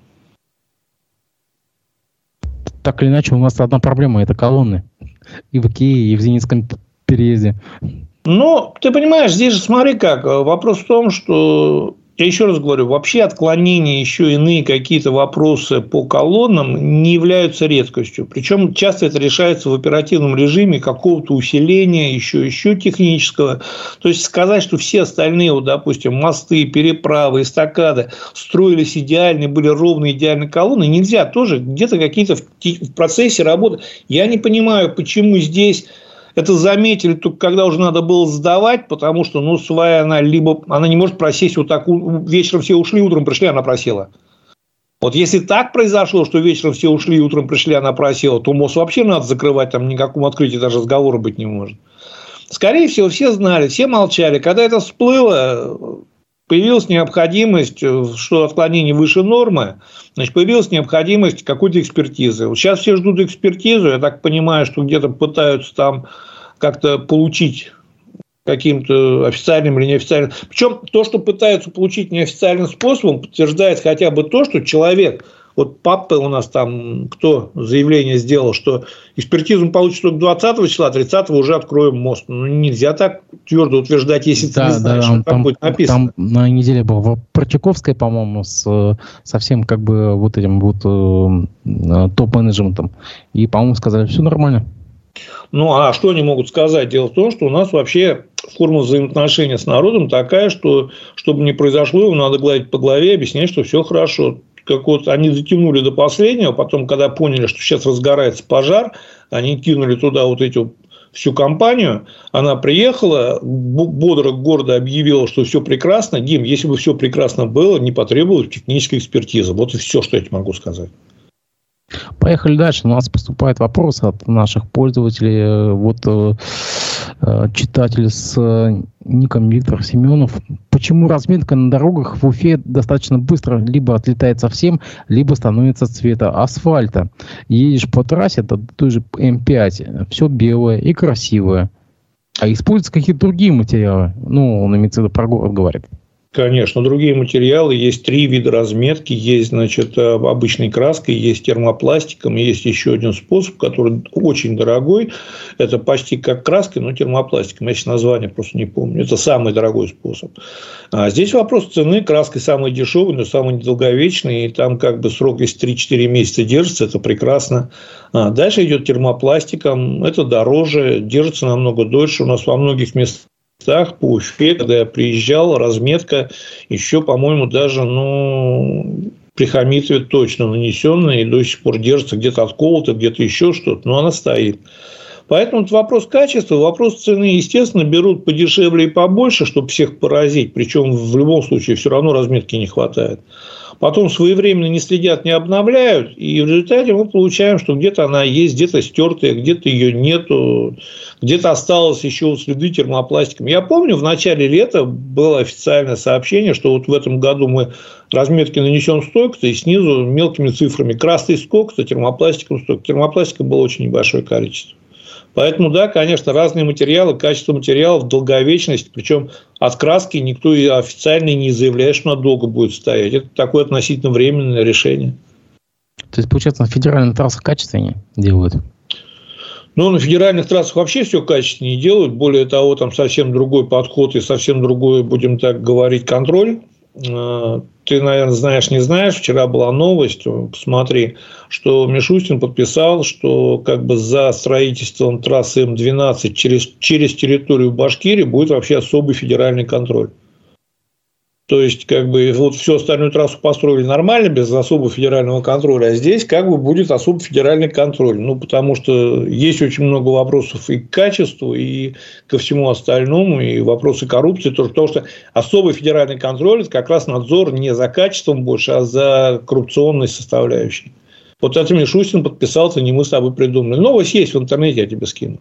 Так или иначе, у нас одна проблема – это колонны. И в Икее, и в Зенитском переезде. Ну, ты понимаешь, здесь же смотри как. Вопрос в том, что я еще раз говорю, вообще отклонения, еще иные какие-то вопросы по колоннам не являются редкостью. Причем часто это решается в оперативном режиме какого-то усиления, еще, еще технического. То есть сказать, что все остальные, вот, допустим, мосты, переправы, эстакады строились идеально, были ровные идеальные колонны, нельзя тоже где-то какие-то в процессе работы. Я не понимаю, почему здесь это заметили только когда уже надо было сдавать, потому что, ну, своя она либо... Она не может просесть вот так, вечером все ушли, утром пришли, она просела. Вот если так произошло, что вечером все ушли, утром пришли, она просела, то мост вообще надо закрывать, там никакому открытию даже разговора быть не может. Скорее всего, все знали, все молчали. Когда это всплыло, появилась необходимость, э, что отклонение выше нормы, значит, появилась необходимость какой-то экспертизы. Сейчас все ждут экспертизу, я так понимаю, что где-то пытаются там как-то получить каким-то официальным или неофициальным. Причем то, что пытаются получить неофициальным способом, подтверждает хотя бы то, что человек – вот папа у нас там, кто заявление сделал, что экспертизу мы получим только 20 числа, 30 уже откроем мост. Ну, нельзя так твердо утверждать, если да, ты не знаешь, да, там, там будет написано. Там на неделе был Протяковская, по-моему, с совсем как бы вот этим вот э, топ-менеджментом. И, по-моему, сказали, все нормально. Ну, а что они могут сказать? Дело в том, что у нас вообще форма взаимоотношения с народом такая, что чтобы не произошло, его надо гладить по голове и объяснять, что все хорошо. Как вот они затянули до последнего, потом, когда поняли, что сейчас разгорается пожар, они кинули туда вот эти всю компанию, она приехала, бодро, гордо объявила, что все прекрасно. Дим, если бы все прекрасно было, не потребовалась техническая экспертиза. Вот и все, что я тебе могу сказать. Поехали дальше. У нас поступает вопрос от наших пользователей. Вот э, э, читатель с э, ником Виктор Семенов. Почему разметка на дорогах в Уфе достаточно быстро либо отлетает совсем, либо становится цвета асфальта? Едешь по трассе, это той же М5, все белое и красивое. А используются какие-то другие материалы. Ну, он имеется в виду про город говорит. Конечно, другие материалы. Есть три вида разметки. Есть, значит, э, обычной краской, есть термопластиком, есть еще один способ, который очень дорогой. Это почти как краской, но термопластиком. Я сейчас название просто не помню. Это самый дорогой способ. А здесь вопрос цены. Краской самый дешевый, но самый недолговечный. И там как бы срок, если 3-4 месяца держится, это прекрасно. А дальше идет термопластиком. Это дороже, держится намного дольше. У нас во многих местах местах по Уфе, когда я приезжал, разметка еще, по-моему, даже, ну, при Хамитове точно нанесенная и до сих пор держится где-то отколото, где-то еще что-то, но она стоит. Поэтому это вопрос качества, вопрос цены, естественно, берут подешевле и побольше, чтобы всех поразить. Причем в любом случае все равно разметки не хватает потом своевременно не следят, не обновляют, и в результате мы получаем, что где-то она есть, где-то стертая, где-то ее нету, где-то осталось еще следы термопластиком. Я помню, в начале лета было официальное сообщение, что вот в этом году мы разметки нанесем столько-то, и снизу мелкими цифрами красный сколько-то, термопластиком столько. Термопластика было очень небольшое количество. Поэтому, да, конечно, разные материалы, качество материалов, долговечность, причем от краски никто и официально не заявляет, что она долго будет стоять. Это такое относительно временное решение. То есть, получается, на федеральных трассах качественнее делают? Ну, на федеральных трассах вообще все качественнее делают. Более того, там совсем другой подход и совсем другой, будем так говорить, контроль. Э, ты, наверное, знаешь, не знаешь, вчера была новость, посмотри, что Мишустин подписал, что как бы за строительством трассы М12 через, через территорию Башкирии будет вообще особый федеральный контроль. То есть, как бы, вот всю остальную трассу построили нормально, без особого федерального контроля, а здесь как бы будет особый федеральный контроль. Ну, потому что есть очень много вопросов и к качеству, и ко всему остальному, и вопросы коррупции тоже, потому что особый федеральный контроль – это как раз надзор не за качеством больше, а за коррупционной составляющей. Вот это Мишустин подписал, это не мы с тобой придумали. Новость есть в интернете, я тебе скину.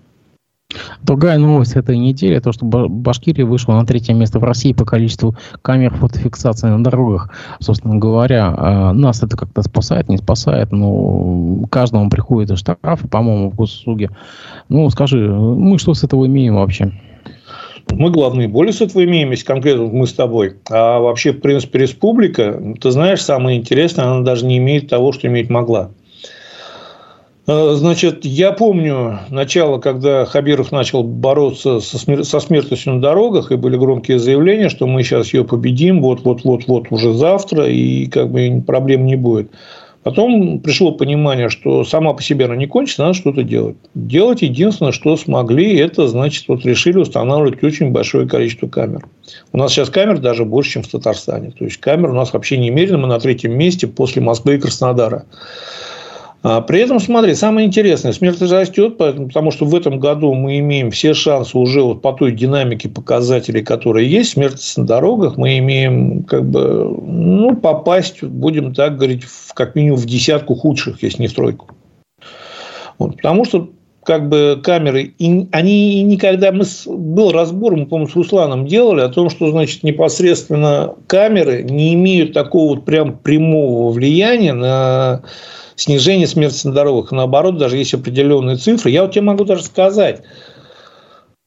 Другая новость этой недели, то, что Башкирия вышла на третье место в России по количеству камер фотофиксации на дорогах. Собственно говоря, а, нас это как-то спасает, не спасает, но каждому приходят штрафы, по-моему, в госуслуге. Ну, скажи, мы что с этого имеем вообще? Мы главные боли с этого имеем, если конкретно мы с тобой. А вообще, в принципе, республика, ты знаешь, самое интересное, она даже не имеет того, что иметь могла. Э, значит, я помню начало, когда Хабиров начал бороться со, смер- со смертностью на дорогах, и были громкие заявления, что мы сейчас ее победим, вот-вот-вот-вот уже завтра, и как бы проблем не будет. Потом пришло понимание, что сама по себе она не кончится, надо что-то делать. Делать единственное, что смогли, это, значит, вот решили устанавливать очень большое количество камер. У нас сейчас камер даже больше, чем в Татарстане. То есть, камер у нас вообще немерено, мы на третьем месте после Москвы и Краснодара. А при этом, смотри, самое интересное, смертность растет, потому что в этом году мы имеем все шансы уже вот по той динамике показателей, которые есть, смертность на дорогах, мы имеем как бы, ну, попасть, будем так говорить, в, как минимум в десятку худших, если не в тройку. Вот, потому что как бы камеры, и они никогда, мы, был разбор, мы, по-моему, с Русланом делали о том, что, значит, непосредственно камеры не имеют такого вот прям прямого влияния на снижение смертности на дорогах. Наоборот, даже есть определенные цифры. Я вот тебе могу даже сказать.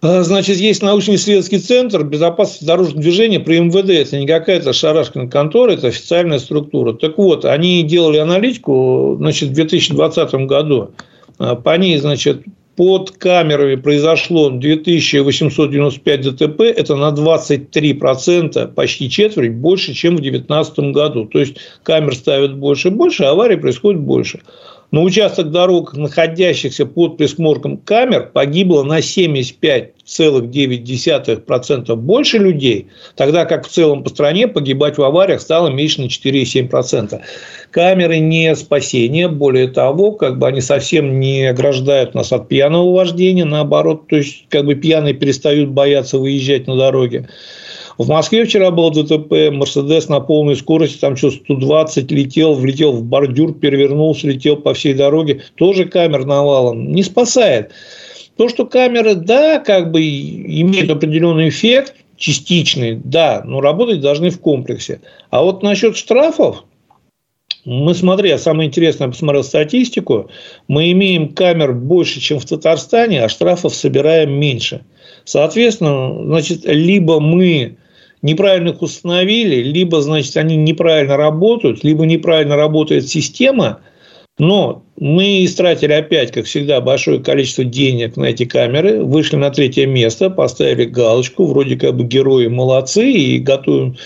А, значит, есть научно-исследовательский центр безопасности дорожного движения при МВД. Это не какая-то шарашкина контора, это официальная структура. Так вот, они делали аналитику значит, в 2020 году. А, по ней, значит, под камерами произошло 2895 ДТП, это на 23%, почти четверть, больше, чем в 2019 году. То есть, камер ставят больше и больше, а аварий происходит больше. На участок дорог, находящихся под присмотром камер, погибло на 75,9% больше людей, тогда как в целом по стране погибать в авариях стало меньше на 4,7%. Камеры не спасение, более того, как бы они совсем не ограждают нас от пьяного вождения, наоборот, то есть как бы пьяные перестают бояться выезжать на дороге. В Москве вчера был ДТП, Мерседес на полной скорости, там что 120 летел, влетел в бордюр, перевернулся, летел по всей дороге. Тоже камер навалом. Не спасает. То, что камеры, да, как бы имеют определенный эффект, частичный, да, но работать должны в комплексе. А вот насчет штрафов, мы смотрели, самое интересное, я посмотрел статистику, мы имеем камер больше, чем в Татарстане, а штрафов собираем меньше. Соответственно, значит, либо мы неправильно их установили, либо, значит, они неправильно работают, либо неправильно работает система, но мы истратили опять, как всегда, большое количество денег на эти камеры, вышли на третье место, поставили галочку, вроде как бы герои молодцы и готовим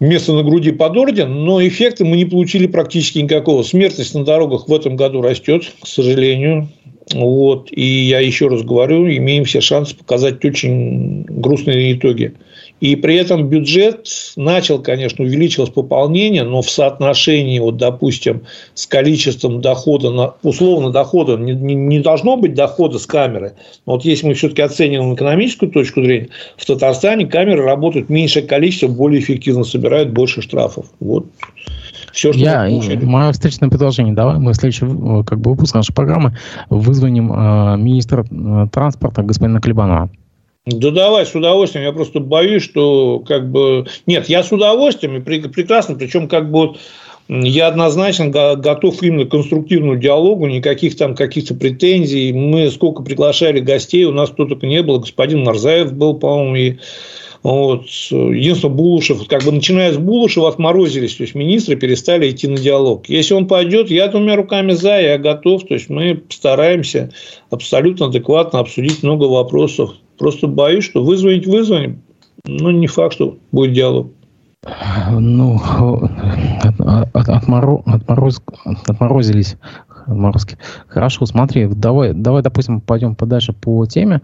место на груди под орден, но эффекта мы не получили практически никакого. Смертность на дорогах в этом году растет, к сожалению. Вот. И я еще раз говорю, имеем все шансы показать очень грустные итоги. И при этом бюджет начал, конечно, увеличилось пополнение, но в соотношении, вот, допустим, с количеством дохода, на, условно дохода, не, не, не должно быть дохода с камеры. Но вот если мы все-таки оцениваем экономическую точку зрения, в Татарстане камеры работают меньшее количество, более эффективно собирают больше штрафов. Вот все, что Я, мое встречное предложение. Давай мы в следующий как бы, выпуск нашей программы вызвоним э, министра э, транспорта господина Клебанова. Да давай, с удовольствием. Я просто боюсь, что как бы... Нет, я с удовольствием и прекрасно. Причем как бы я однозначно готов именно к конструктивному диалогу, никаких там каких-то претензий. Мы сколько приглашали гостей, у нас кто только не было. Господин Нарзаев был, по-моему, и вот. Единственное, Булушев, как бы начиная с Булушева отморозились, то есть министры перестали идти на диалог. Если он пойдет, я двумя руками за, я готов. То есть мы стараемся абсолютно адекватно обсудить много вопросов. Просто боюсь, что вызвонить вызвоним, но не факт, что будет диалог. Ну, от, от, отморо, отмороз, отморозились. Отморозки. Хорошо, смотри, давай, давай, допустим, пойдем подальше по теме.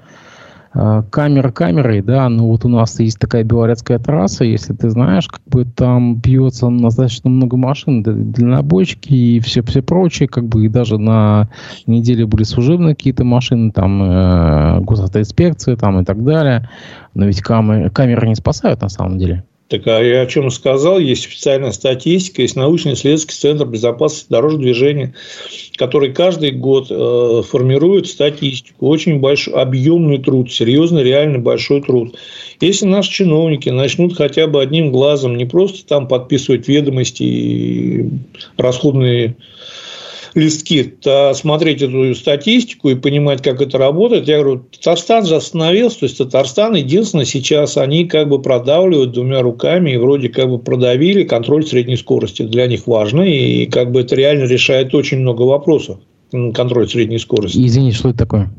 Э, камера камерой, да, но вот у нас есть такая белорецкая трасса, если ты знаешь, как бы там бьется достаточно много машин, дальнобойщики и все, все прочее, как бы и даже на неделе были служебные какие-то машины, там э, госавтоинспекции там и так далее, но ведь камеры, камеры не спасают на самом деле. Так а я о чем сказал, есть официальная статистика, есть научно-исследовательский центр безопасности дорожного движения, который каждый год э, формирует статистику, очень большой, объемный труд, серьезный, реальный большой труд. Если наши чиновники начнут хотя бы одним глазом не просто там подписывать ведомости и расходные листки, смотреть эту статистику и понимать, как это работает. Я говорю, Татарстан же остановился, то есть Татарстан единственное сейчас они как бы продавливают двумя руками и вроде как бы продавили контроль средней скорости. Для них важно и как бы это реально решает очень много вопросов. Контроль средней скорости. Извини, что это такое?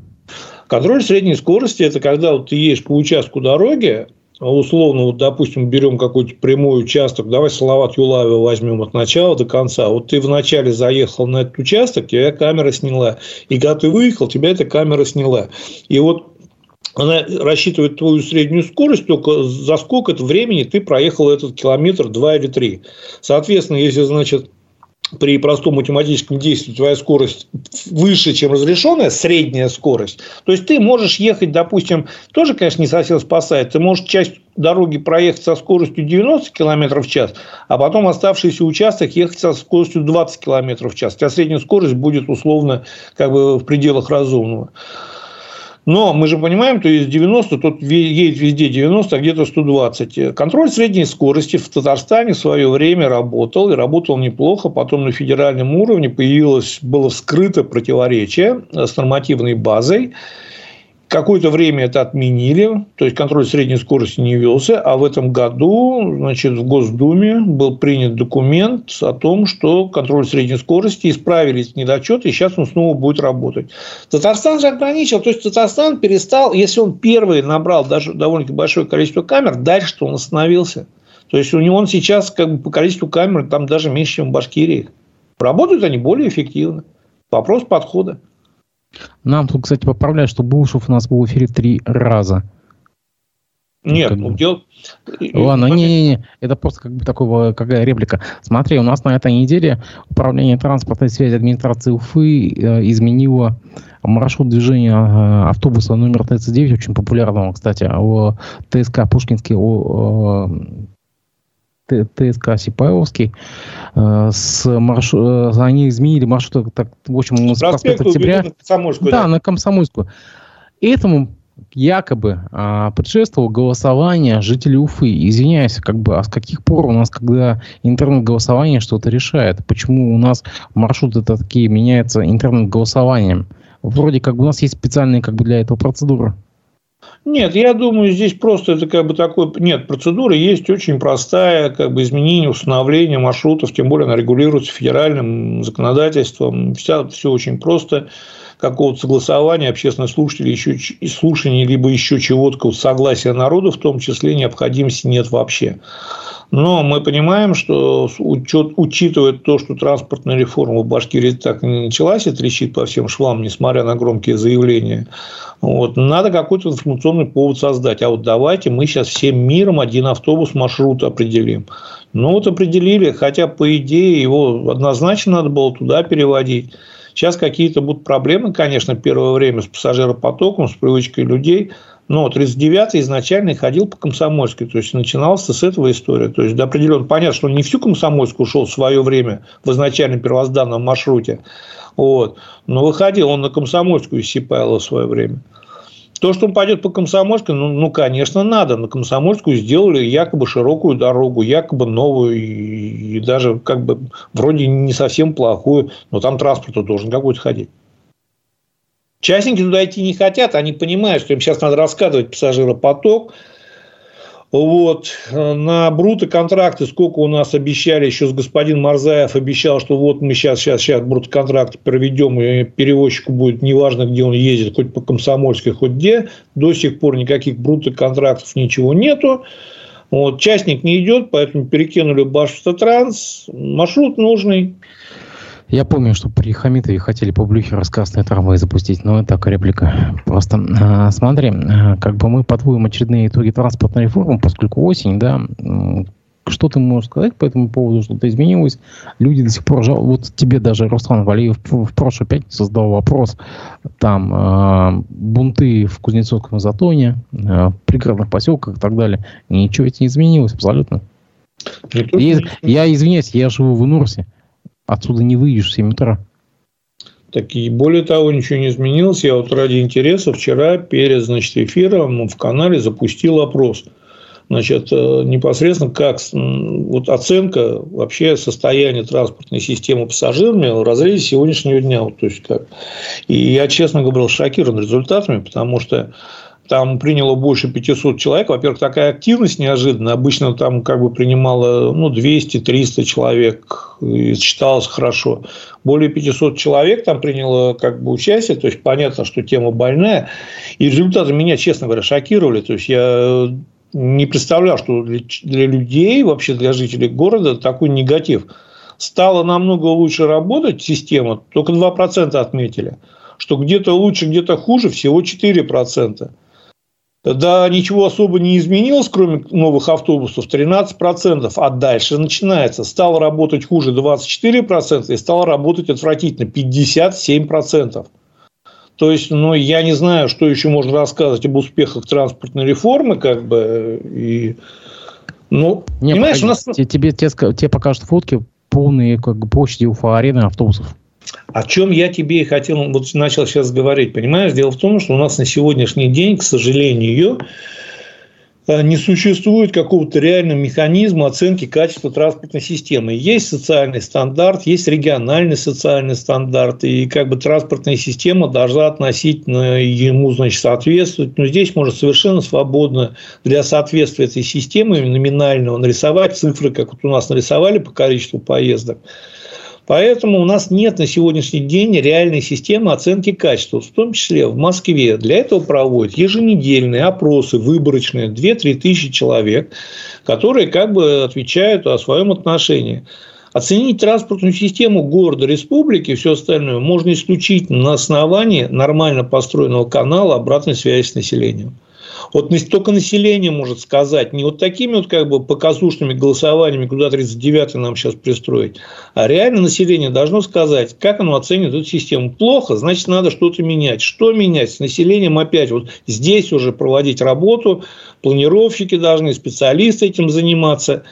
Контроль средней скорости – это когда вот ты едешь по участку дороги, условно, вот, допустим, берем какой-то прямой участок, давай Салават Юлаева возьмем от начала до конца. Вот ты вначале заехал на этот участок, тебя камера сняла. И когда ты выехал, тебя эта камера сняла. И вот она рассчитывает твою среднюю скорость, только за сколько то времени ты проехал этот километр, два или три. Соответственно, если, значит, при простом математическом действии твоя скорость выше, чем разрешенная, средняя скорость, то есть ты можешь ехать, допустим, тоже, конечно, не совсем спасает, ты можешь часть дороги проехать со скоростью 90 км в час, а потом оставшийся участок ехать со скоростью 20 км в час. У тебя средняя скорость будет условно как бы в пределах разумного. Но мы же понимаем, что из 90 тут едет везде 90, а где-то 120. Контроль средней скорости в Татарстане в свое время работал, и работал неплохо. Потом на федеральном уровне появилось, было вскрыто противоречие с нормативной базой. Какое-то время это отменили, то есть контроль средней скорости не велся, а в этом году значит, в Госдуме был принят документ о том, что контроль средней скорости исправили эти недочеты, и сейчас он снова будет работать. Татарстан же ограничил, то есть Татарстан перестал, если он первый набрал даже довольно большое количество камер, дальше он остановился. То есть у него он сейчас как бы по количеству камер там даже меньше, чем в Башкирии. Работают они более эффективно. Вопрос подхода. Нам тут, кстати, поправляют, что Булшев у нас был в эфире три раза. Нет, как ну, дел... Ладно, не-не-не, это просто как бы такого, какая реплика. Смотри, у нас на этой неделе Управление транспортной связи администрации Уфы э, изменило маршрут движения э, автобуса номер 39, очень популярного, кстати, о ТСК Пушкинский, о, о ТСК Сипаевский, э, с марш... Э, они изменили маршрут, так, в общем, с проспекта октября. На да, да, на Комсомольскую. Этому якобы а, предшествовало голосование жителей Уфы. Извиняюсь, как бы, а с каких пор у нас, когда интернет-голосование что-то решает? Почему у нас маршруты такие меняются интернет-голосованием? Вроде как бы у нас есть специальные как бы для этого процедуры. Нет, я думаю, здесь просто это как бы такой... Нет, процедура есть очень простая, как бы изменение, установление маршрутов, тем более она регулируется федеральным законодательством. Вся, все очень просто какого-то согласования общественных слушателей, еще слушаний, либо еще чего-то, согласия народа, в том числе необходимости нет вообще. Но мы понимаем, что учет, учитывая то, что транспортная реформа в Башкирии так и не началась и трещит по всем швам, несмотря на громкие заявления, вот, надо какой-то информационный повод создать. А вот давайте мы сейчас всем миром один автобус маршрут определим. Ну, вот определили, хотя, по идее, его однозначно надо было туда переводить. Сейчас какие-то будут проблемы, конечно, первое время с пассажиропотоком, с привычкой людей. Но 39-й изначально ходил по Комсомольской. То есть, начиналась с этого история. То есть, до определенного... Понятно, что он не всю Комсомольскую ушел в свое время в изначальном первозданном маршруте. Вот. Но выходил он на Комсомольскую из Сипайла в свое время. То, что он пойдет по Комсомольской, ну, ну, конечно, надо. На Комсомольскую сделали якобы широкую дорогу, якобы новую, и, и даже как бы вроде не совсем плохую, но там транспорт должен какой-то ходить. Частники туда идти не хотят, они понимают, что им сейчас надо раскатывать пассажиропоток, вот. На бруты контракты, сколько у нас обещали, еще с господин Марзаев обещал, что вот мы сейчас, сейчас, сейчас бруты контракты проведем, и перевозчику будет неважно, где он ездит, хоть по Комсомольской, хоть где. До сих пор никаких бруты контрактов, ничего нету. Вот. Частник не идет, поэтому перекинули Башавтотранс. Маршрут нужный. Я помню, что при Хамитове хотели по Блюхеру скоростные трамваи запустить, но это так, реплика. Просто а, смотри, а, как бы мы подводим очередные итоги транспортной реформы, поскольку осень, да, что ты можешь сказать по этому поводу, что-то изменилось? Люди до сих пор жал... Вот тебе даже Руслан Валиев в, прошлую пятницу задал вопрос. Там э, бунты в Кузнецовском затоне, э, в пригородных поселках и так далее. Ничего ведь не изменилось абсолютно. И, я извиняюсь, я живу в Нурсе. Отсюда не выйдешь в 7 утра. Так и более того, ничего не изменилось. Я вот ради интереса вчера перед значит, эфиром в канале запустил опрос. Значит, э, непосредственно как вот оценка вообще состояния транспортной системы пассажирами в разрезе сегодняшнего дня. Вот, то есть как. И я, честно говоря, был шокирован результатами, потому что там приняло больше 500 человек. Во-первых, такая активность неожиданная. Обычно там как бы принимало ну, 200-300 человек. И считалось хорошо. Более 500 человек там приняло как бы участие. То есть, понятно, что тема больная. И результаты меня, честно говоря, шокировали. То есть, я не представлял, что для людей, вообще для жителей города такой негатив. Стало намного лучше работать система, только 2% отметили. Что где-то лучше, где-то хуже, всего 4%. Да, ничего особо не изменилось, кроме новых автобусов, 13%, а дальше начинается. Стало работать хуже 24% и стало работать отвратительно 57%. То есть, ну, я не знаю, что еще можно рассказывать об успехах транспортной реформы, как бы, и, ну, не, понимаешь, погоди, у нас... Тебе, тебе, тебе покажут фотки полные, как бы, площади Уфа-арены автобусов. О чем я тебе и хотел, вот начал сейчас говорить, понимаешь? Дело в том, что у нас на сегодняшний день, к сожалению, э, не существует какого-то реального механизма оценки качества транспортной системы. Есть социальный стандарт, есть региональный социальный стандарт, и как бы транспортная система должна относительно ему значит, соответствовать. Но здесь можно совершенно свободно для соответствия этой системы номинального нарисовать цифры, как вот у нас нарисовали по количеству поездок. Поэтому у нас нет на сегодняшний день реальной системы оценки качества, в том числе в Москве. Для этого проводят еженедельные опросы, выборочные, 2-3 тысячи человек, которые как бы отвечают о своем отношении. Оценить транспортную систему города, республики и все остальное можно исключительно на основании нормально построенного канала обратной связи с населением. Вот только население может сказать, не вот такими вот как бы показушными голосованиями, куда 39-й нам сейчас пристроить, а реально население должно сказать, как оно оценит эту систему. Плохо, значит, надо что-то менять. Что менять? С населением опять вот здесь уже проводить работу, планировщики должны, специалисты этим заниматься.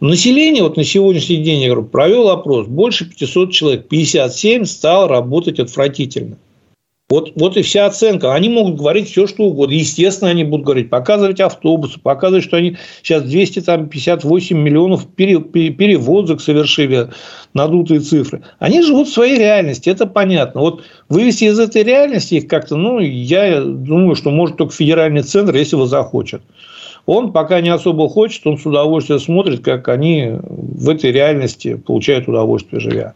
Население вот на сегодняшний день, я говорю, провел опрос, больше 500 человек, 57 стал работать отвратительно. Вот, вот и вся оценка. Они могут говорить все, что угодно. Естественно, они будут говорить, показывать автобусы, показывать, что они сейчас 258 миллионов перевозок совершили, надутые цифры. Они живут в своей реальности, это понятно. Вот вывести из этой реальности их как-то, ну, я думаю, что может только федеральный центр, если его захочет. Он пока не особо хочет, он с удовольствием смотрит, как они в этой реальности получают удовольствие, живя.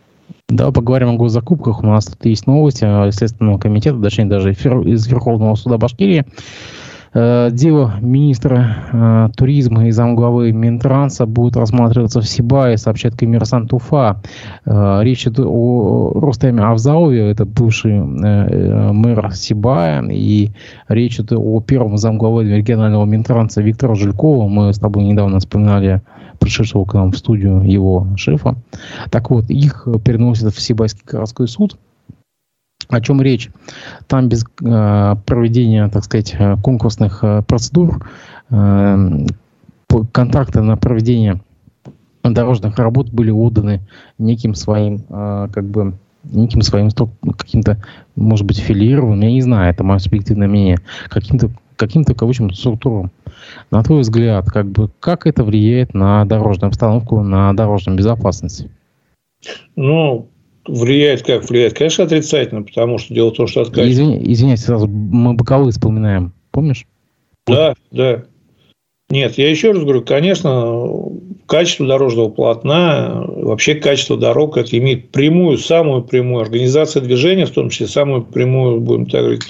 Да, поговорим о госзакупках. У нас тут есть новости Следственного комитета, точнее даже из Верховного суда Башкирии. Э, дело министра э, туризма и замглавы Минтранса будет рассматриваться в Сибае, сообщает коммерсант Уфа. Э, речь идет о Рустеме Авзаове, это бывший мэр Сибая, и речь идет о первом замглавы регионального Минтранса Виктора Жулькова. Мы с тобой недавно вспоминали пришедшего к нам в студию его шефа. Так вот, их переносят в Сибайский городской суд – о чем речь? Там без э, проведения, так сказать, э, конкурсных э, процедур э, контракты на проведение дорожных работ были отданы неким своим, э, как бы, неким своим каким-то, может быть, филированным, я не знаю, это мое субъективное мнение, каким-то каким-то кавычным структурам. На твой взгляд, как бы, как это влияет на дорожную обстановку, на дорожную безопасность? Ну, влияет как влияет? Конечно, отрицательно, потому что дело в том, что откачивание... Извини, извиняйте, сразу мы боковые вспоминаем. Помнишь? Да, да. Нет, я еще раз говорю, конечно, качество дорожного полотна, вообще качество дорог, это имеет прямую, самую прямую, организация движения, в том числе, самую прямую, будем так говорить,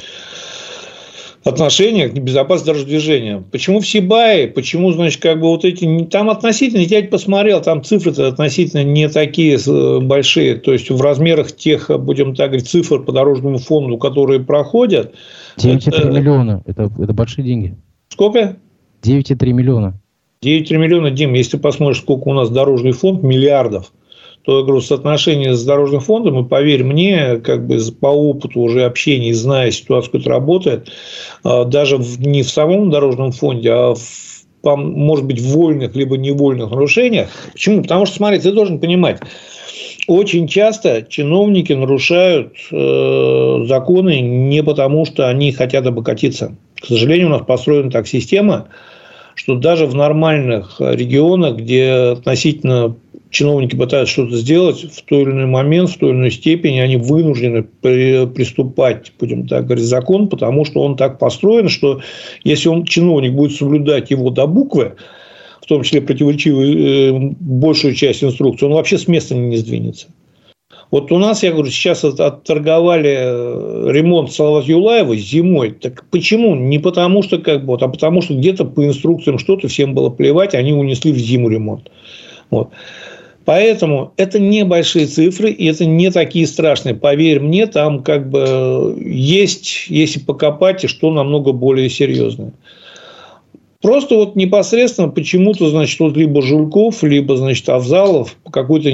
отношение к безопасности дорожного движения. Почему в Сибае? Почему, значит, как бы вот эти... Там относительно, я посмотрел, там цифры-то относительно не такие э, большие. То есть, в размерах тех, будем так говорить, цифр по дорожному фонду, которые проходят... 9,3 это... миллиона. Это, это большие деньги. Сколько? 9,3 миллиона. 9,3 миллиона, Дим, если ты посмотришь, сколько у нас дорожный фонд, миллиардов – то я говорю, соотношение с дорожным фондом, и поверь мне, как бы по опыту уже общения, зная ситуацию, как это работает, а, даже не в самом дорожном фонде, а в может быть, вольных либо невольных нарушениях. Почему? Потому что, смотри, ты должен понимать, очень часто чиновники нарушают э, законы не потому, что они хотят обогатиться. К сожалению, у нас построена так система, что даже в нормальных регионах, где относительно чиновники пытаются что-то сделать, в той или иной момент, в той или иной степени они вынуждены приступать, будем так говорить, закон, потому что он так построен, что если он, чиновник будет соблюдать его до буквы, в том числе противоречивую э, большую часть инструкции, он вообще с места не сдвинется. Вот у нас, я говорю, сейчас отторговали э, ремонт Салават Юлаева зимой. Так почему? Не потому, что как бы, вот, а потому, что где-то по инструкциям что-то всем было плевать, они унесли в зиму ремонт. Вот. Поэтому это небольшие цифры, и это не такие страшные. Поверь мне, там как бы есть, если покопать, и что намного более серьезное. Просто вот непосредственно почему-то, значит, вот либо Жульков, либо, значит, Авзалов по какой-то,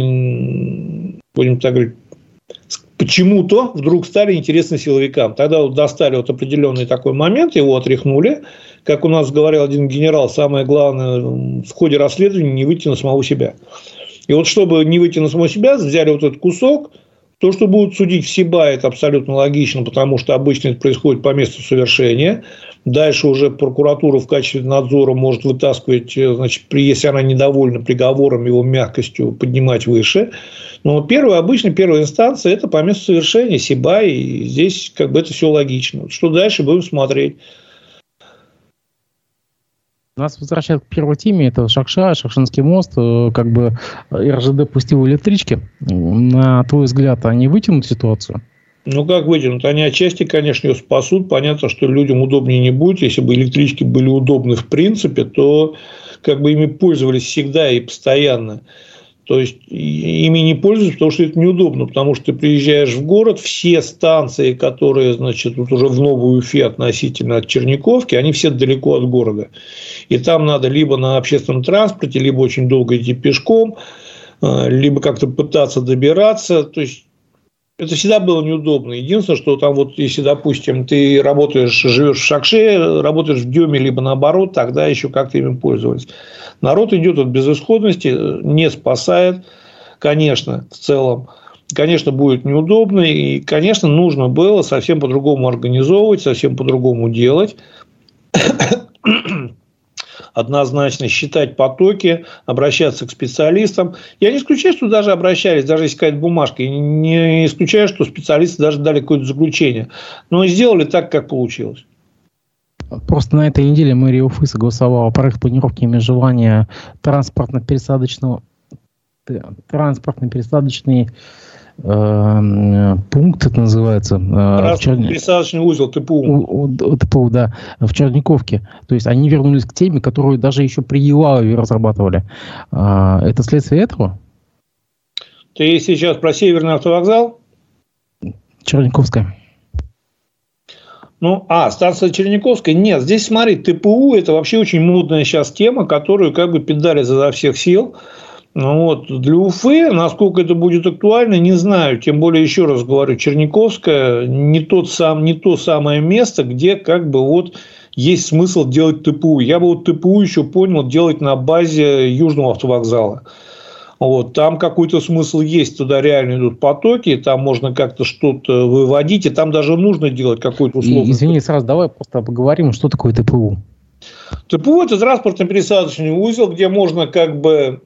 будем так говорить, почему-то вдруг стали интересны силовикам. Тогда вот достали вот определенный такой момент, его отряхнули. Как у нас говорил один генерал, самое главное в ходе расследования не выйти на самого себя. И вот чтобы не выйти на самого себя, взяли вот этот кусок, то, что будут судить в СИБА, это абсолютно логично, потому что обычно это происходит по месту совершения. Дальше уже прокуратура в качестве надзора может вытаскивать, э, значит, если она недовольна приговором, его мягкостью поднимать выше. Но первая, обычно первая инстанция – это по месту совершения, СИБА, и здесь как бы это все логично. Что дальше, будем смотреть. Нас возвращают к первой теме, это Шакша, Шакшинский мост, э, как бы э, РЖД пустил электрички. На твой взгляд, они вытянут ситуацию? Ну, как вытянут? Они отчасти, конечно, ее спасут. Понятно, что людям удобнее не будет. Если бы электрички были удобны в принципе, то как бы ими пользовались всегда и постоянно. То есть ими не пользуются, потому что это неудобно, потому что ты приезжаешь в город, все станции, которые, значит, вот уже в Новую Уфе относительно от Черниковки, они все далеко от города. И там надо либо на общественном транспорте, либо очень долго идти пешком, э, либо как-то пытаться добираться. То есть это всегда было неудобно. Единственное, что там вот, если, допустим, ты работаешь, живешь в Шакше, работаешь в Деме, либо наоборот, тогда еще как-то ими пользовались. Народ идет от безысходности, не спасает, конечно, в целом. Конечно, будет неудобно, и, конечно, нужно было совсем по-другому организовывать, совсем по-другому делать однозначно считать потоки, обращаться к специалистам. Я не исключаю, что даже обращались, даже если какая-то бумажка. И не исключаю, что специалисты даже дали какое-то заключение. Но сделали так, как получилось. Просто на этой неделе мэрия Уфы согласовала проект планировки и межевания транспортно-пересадочного транспортно-пересадочный э, пункт, это называется. Э, Черни... Пересадочный узел ТПУ. У, у, ТПУ, да, в Черниковке. То есть они вернулись к теме, которую даже еще при Елаве разрабатывали. Э, это следствие этого? Ты сейчас про Северный автовокзал? Черниковская. Ну, а, станция Черниковская? Нет, здесь, смотри, ТПУ – это вообще очень модная сейчас тема, которую как бы педалят изо всех сил. Ну, вот. Для Уфы, насколько это будет актуально, не знаю. Тем более, еще раз говорю, Черниковская не, тот сам, не то самое место, где как бы вот есть смысл делать ТПУ. Я бы вот ТПУ еще понял делать на базе Южного автовокзала. Вот, там какой-то смысл есть, туда реально идут потоки, там можно как-то что-то выводить, и там даже нужно делать какой-то условный... Извини, сразу давай просто поговорим, что такое ТПУ. ТПУ – это транспортно-пересадочный узел, где можно как бы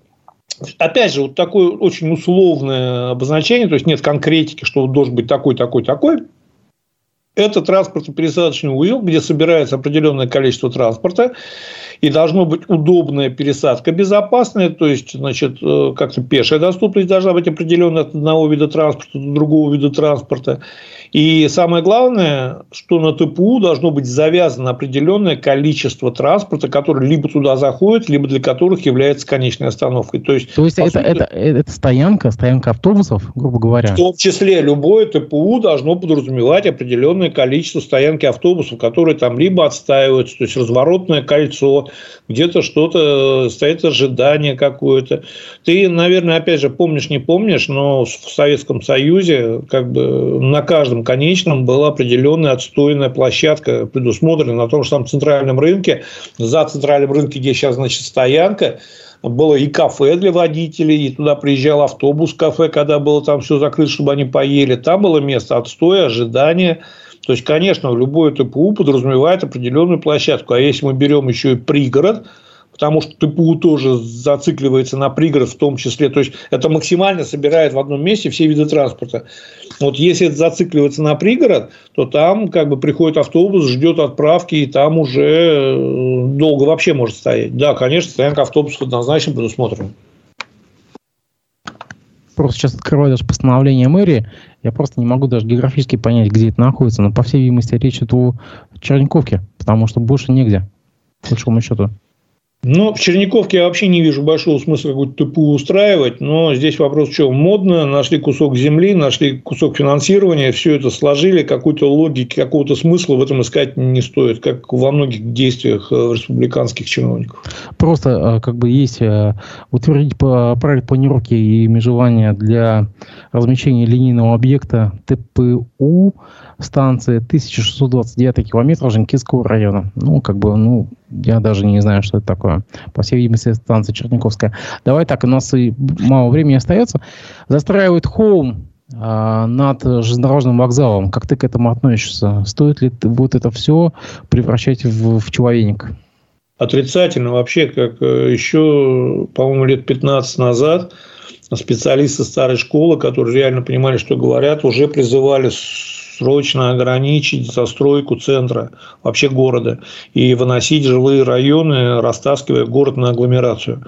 Опять же, вот такое очень условное обозначение, то есть нет конкретики, что должен быть такой, такой, такой. Это транспортно-пересадочный узел, где собирается определенное количество транспорта, и должна быть удобная пересадка, безопасная, то есть, значит, э, как-то пешая доступность должна быть определенная от одного вида транспорта до другого вида транспорта. И самое главное, что на ТПУ должно быть завязано определенное количество транспорта, который либо туда заходит, либо для которых является конечной остановкой. То есть, То есть это, сути, это, это стоянка, стоянка автобусов, грубо говоря? В том числе любое ТПУ должно подразумевать определенное количество стоянки автобусов, которые там либо отстаиваются, то есть разворотное кольцо, где-то что-то стоит ожидание какое-то. Ты, наверное, опять же, помнишь, не помнишь, но в Советском Союзе как бы на каждом конечном была определенная отстойная площадка, предусмотрена на том же самом центральном рынке. За центральным рынком, где сейчас, значит, стоянка, было и кафе для водителей, и туда приезжал автобус кафе, когда было там все закрыто, чтобы они поели. Там было место отстоя, ожидания. То есть, конечно, любое ТПУ подразумевает определенную площадку. А если мы берем еще и пригород, потому что ТПУ тоже зацикливается на пригород в том числе. То есть, это максимально собирает в одном месте все виды транспорта. Вот если это зацикливается на пригород, то там как бы приходит автобус, ждет отправки, и там уже э, долго вообще может стоять. Да, конечно, стоянка автобусов однозначно предусмотрена просто сейчас открываю даже постановление мэрии, я просто не могу даже географически понять, где это находится, но по всей видимости речь идет о Черниковке, потому что больше негде, по большому счету. Ну, в Черниковке я вообще не вижу большого смысла какую-то ТПУ устраивать, но здесь вопрос чем? Модно, нашли кусок земли, нашли кусок финансирования, все это сложили, какой-то логики, какого-то смысла в этом искать не стоит, как во многих действиях э, республиканских чиновников. Просто э, как бы есть э, утвердить проект планировки и межевания для размещения линейного объекта ТПУ станции 1629 километров Женкинского района. Ну, как бы, ну, я даже не знаю, что это такое. По всей видимости, станция Черниковская. Давай так, у нас и мало времени остается. Застраивают холм а, над железнодорожным вокзалом. Как ты к этому относишься? Стоит ли вот это все превращать в, в человек? Отрицательно. Вообще, как э, еще, по-моему, лет 15 назад специалисты старой школы, которые реально понимали, что говорят, уже призывали срочно ограничить застройку центра, вообще города, и выносить жилые районы, растаскивая город на агломерацию.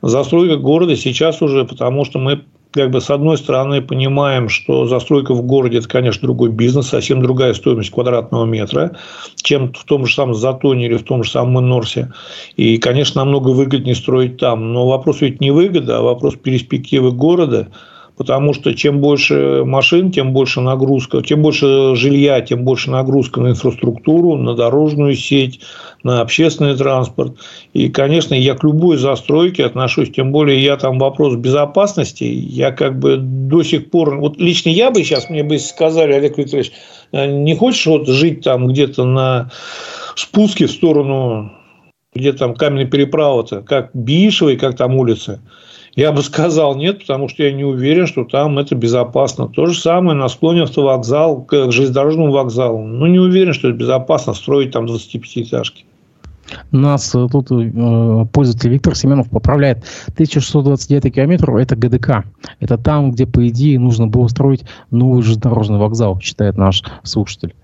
Застройка города сейчас уже, потому что мы как бы с одной стороны понимаем, что застройка в городе – это, конечно, другой бизнес, совсем другая стоимость квадратного метра, чем в том же самом Затоне или в том же самом Норсе. И, конечно, намного выгоднее строить там. Но вопрос ведь не выгода, а вопрос перспективы города – потому что чем больше машин, тем больше нагрузка, тем больше жилья, тем больше нагрузка на инфраструктуру, на дорожную сеть, на общественный транспорт. И, конечно, я к любой застройке отношусь, тем более я там вопрос безопасности, я как бы до сих пор, вот лично я бы сейчас, мне бы сказали, Олег Викторович, «Э, не хочешь вот жить там где-то на спуске в сторону где там каменная переправа-то, как Бишева как там улицы, я бы сказал нет, потому что я не уверен, что там это безопасно. То же самое на склоне автовокзал, к железнодорожному вокзалу. Ну, не уверен, что это безопасно строить там 25-этажки. Нас тут э, пользователь Виктор Семенов поправляет. 1629 километр – это ГДК. Это там, где, по идее, нужно было строить новый железнодорожный вокзал, считает наш слушатель.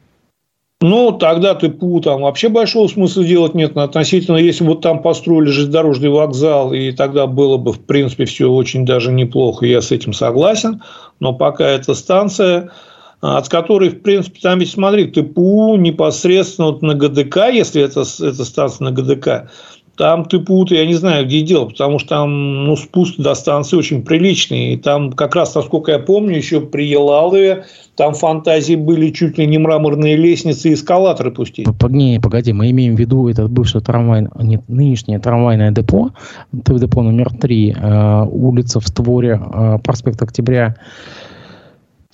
Ну, тогда ТПУ там вообще большого смысла делать нет. Относительно, если вот там построили железнодорожный вокзал, и тогда было бы, в принципе, все очень даже неплохо, я с этим согласен. Но пока эта станция, от которой, в принципе, там ведь, смотри, ТПУ непосредственно вот на ГДК, если это, это станция на ГДК, там ты путай, я не знаю, где дело, потому что там ну, спуск до станции очень приличный. И там как раз, насколько я помню, еще при Елалове там фантазии были чуть ли не мраморные лестницы и эскалаторы пустить. Не, погоди, мы имеем в виду это бывшее трамвай, нет, нынешнее трамвайное депо, депо номер 3, э, улица в Створе, э, проспект Октября.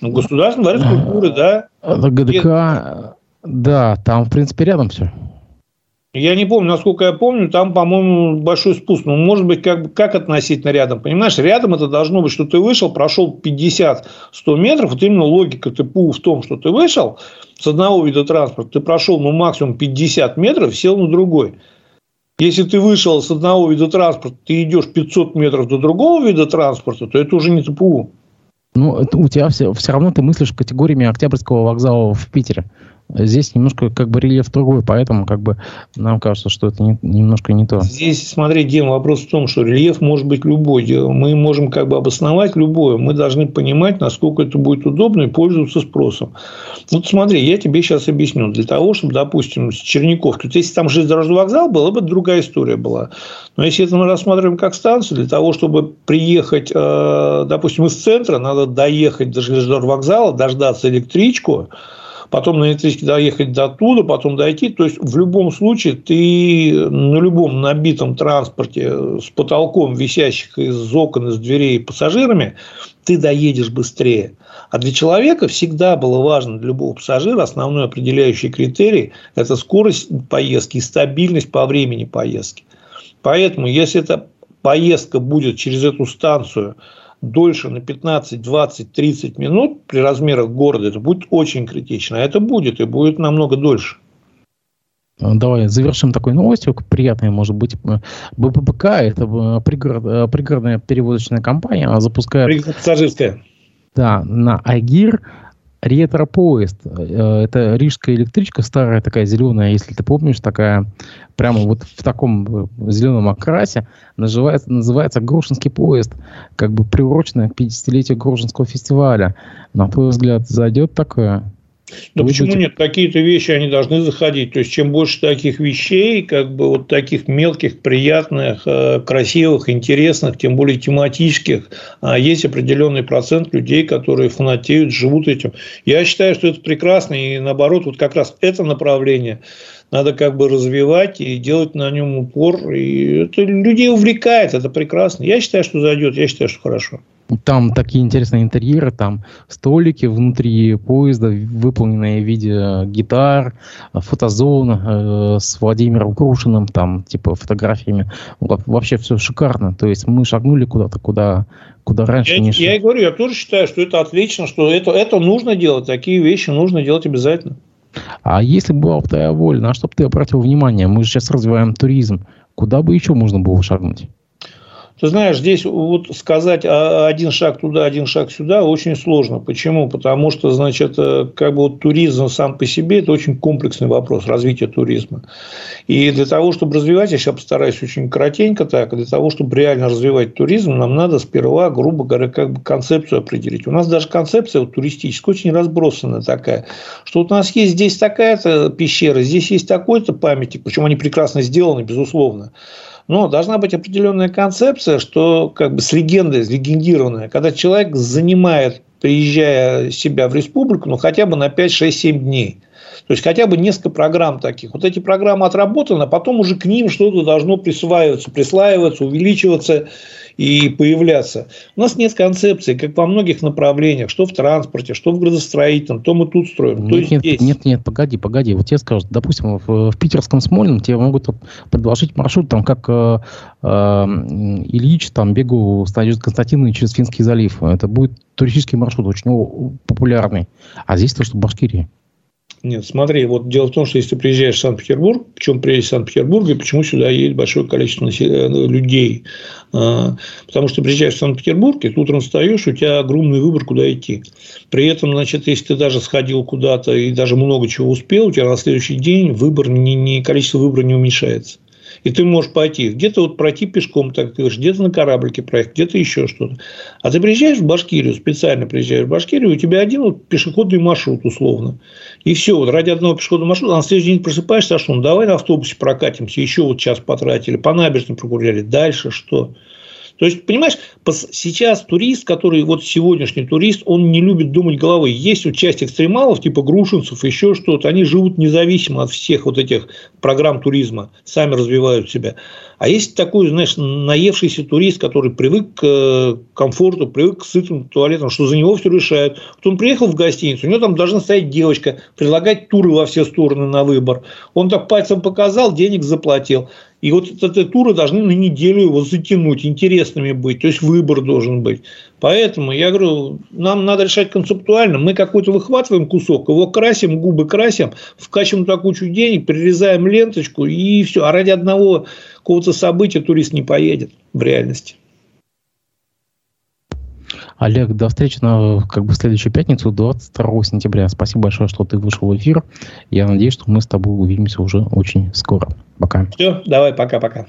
Ну, государственный дворец культуры, да. ГДК, да, там, в принципе, рядом все. Я не помню, насколько я помню, там, по-моему, большой спуск. Ну, может быть, как, как относительно рядом. Понимаешь, рядом это должно быть, что ты вышел, прошел 50-100 метров. Вот именно логика ТПУ в том, что ты вышел с одного вида транспорта, ты прошел, ну, максимум 50 метров, сел на другой. Если ты вышел с одного вида транспорта, ты идешь 500 метров до другого вида транспорта, то это уже не ТПУ. Ну, это у тебя все, все равно ты мыслишь категориями Октябрьского вокзала в Питере. Здесь немножко как бы рельеф другой, поэтому как бы нам кажется, что это не, немножко не то. Здесь, смотри, Дим, вопрос в том, что рельеф может быть любой. Мы можем как бы обосновать любое. Мы должны понимать, насколько это будет удобно и пользоваться спросом. Вот смотри, я тебе сейчас объясню. Для того, чтобы, допустим, с Черниковки, вот если там железнодорожный вокзал был, бы другая история была. Но если это мы рассматриваем как станцию, для того, чтобы приехать, э, допустим, из центра, надо доехать до железнодорожного вокзала, дождаться электричку, потом на электричке доехать до туда, потом дойти. То есть, в любом случае, ты на любом набитом транспорте с потолком, висящих из окон, из дверей пассажирами, ты доедешь быстрее. А для человека всегда было важно, для любого пассажира, основной определяющий критерий – это скорость поездки и стабильность по времени поездки. Поэтому, если эта поездка будет через эту станцию – дольше на 15, 20, 30 минут при размерах города, это будет очень критично. А это будет, и будет намного дольше. А, давай завершим такой новостью, приятной, может быть. БППК, это э, пригород, э, пригородная перевозочная компания, она запускает... Пассажирская. Да, на Агир ретро-поезд. Э, это рижская электричка, старая такая зеленая, если ты помнишь, такая прямо вот в таком э, зеленом окрасе. Называется, называется Грушинский поезд, как бы приуроченная к 50-летию Грушинского фестиваля. На твой взгляд, зайдет такое? Ну почему нет? Какие-то вещи, они должны заходить. То есть, чем больше таких вещей, как бы вот таких мелких, приятных, э, красивых, интересных, тем более тематических, а есть определенный процент людей, которые фанатеют, живут этим. Я считаю, что это прекрасно, и наоборот, вот как раз это направление надо как бы развивать и делать на нем упор. И это людей увлекает, это прекрасно. Я считаю, что зайдет, я считаю, что хорошо. Там такие интересные интерьеры, там столики внутри поезда, выполненные в виде гитар, фотозона э, с Владимиром Крушиным, там типа фотографиями. Вообще все шикарно. То есть мы шагнули куда-то, куда, куда раньше я, не шли. Я и говорю, я тоже считаю, что это отлично, что это, это нужно делать, такие вещи нужно делать обязательно. А если бы была твоя воля, на что бы ты обратил внимание? Мы же сейчас развиваем туризм. Куда бы еще можно было шагнуть? Ты знаешь, здесь вот сказать один шаг туда, один шаг сюда очень сложно. Почему? Потому что, значит, э, как бы вот туризм сам по себе – это очень комплексный вопрос развития туризма. И для того, чтобы развивать, я сейчас постараюсь очень коротенько так, для того, чтобы реально развивать туризм, нам надо сперва, грубо говоря, как бы концепцию определить. У нас даже концепция вот, туристическая очень разбросанная такая, что вот у нас есть здесь такая-то пещера, здесь есть такой-то памятник, причем они прекрасно сделаны, безусловно. Но должна быть определенная концепция, что как бы с легендой, легендированная, когда человек занимает, приезжая себя в республику, ну, хотя бы на 5, 6, 7 дней. То есть хотя бы несколько программ таких. Вот эти программы отработаны, а потом уже к ним что-то должно присваиваться, присваиваться, увеличиваться и появляться. У нас нет концепции, как во многих направлениях, что в транспорте, что в градостроительном, то мы тут строим, нет, то нет, здесь. Нет, нет, погоди, погоди. Вот тебе скажут, допустим, в, в питерском Смольном тебе могут предложить маршрут, там, как э, э, Ильич там бегу с Надеждой Константиновной через Финский залив. Это будет туристический маршрут, очень популярный. А здесь то, что в Башкирии. Нет, смотри, вот дело в том, что если ты приезжаешь в Санкт-Петербург, причем в Санкт-Петербург, и почему сюда едет большое количество э, людей? А, потому что приезжаешь в Санкт-Петербург, и ты утром встаешь, у тебя огромный выбор, куда идти. При этом, значит, если ты даже сходил куда-то и даже много чего успел, у тебя на следующий день выбор, не, не, количество выбора не уменьшается. И ты можешь пойти, где-то вот пройти пешком, так ты говоришь, где-то на кораблике проехать, где-то еще что-то. А ты приезжаешь в Башкирию, специально приезжаешь в Башкирию, у тебя один вот пешеходный маршрут условно. И все, вот ради одного пешеходного маршрута, а на следующий день просыпаешься, а что, ну давай на автобусе прокатимся, еще вот час потратили, по набережной прогуляли, дальше что? То есть, понимаешь, сейчас турист, который вот сегодняшний турист, он не любит думать головой. Есть вот часть экстремалов, типа грушинцев, еще что-то, они живут независимо от всех вот этих программ туризма, сами развивают себя. А есть такой, знаешь, наевшийся турист, который привык к э, комфорту, привык к сытым туалетам, что за него все решают. Вот он приехал в гостиницу, у него там должна стоять девочка, предлагать туры во все стороны на выбор. Он так пальцем показал, денег заплатил. И вот эти туры должны на неделю его затянуть, интересными быть. То есть выбор должен быть. Поэтому я говорю, нам надо решать концептуально. Мы какой-то выхватываем кусок, его красим, губы красим, вкачиваем туда кучу денег, прирезаем ленточку и все. А ради одного какого-то события турист не поедет в реальности. Олег, до встречи на как бы следующую пятницу, 22 сентября. Спасибо большое, что ты вышел в эфир. Я надеюсь, что мы с тобой увидимся уже очень скоро. Пока. Все, давай, пока-пока.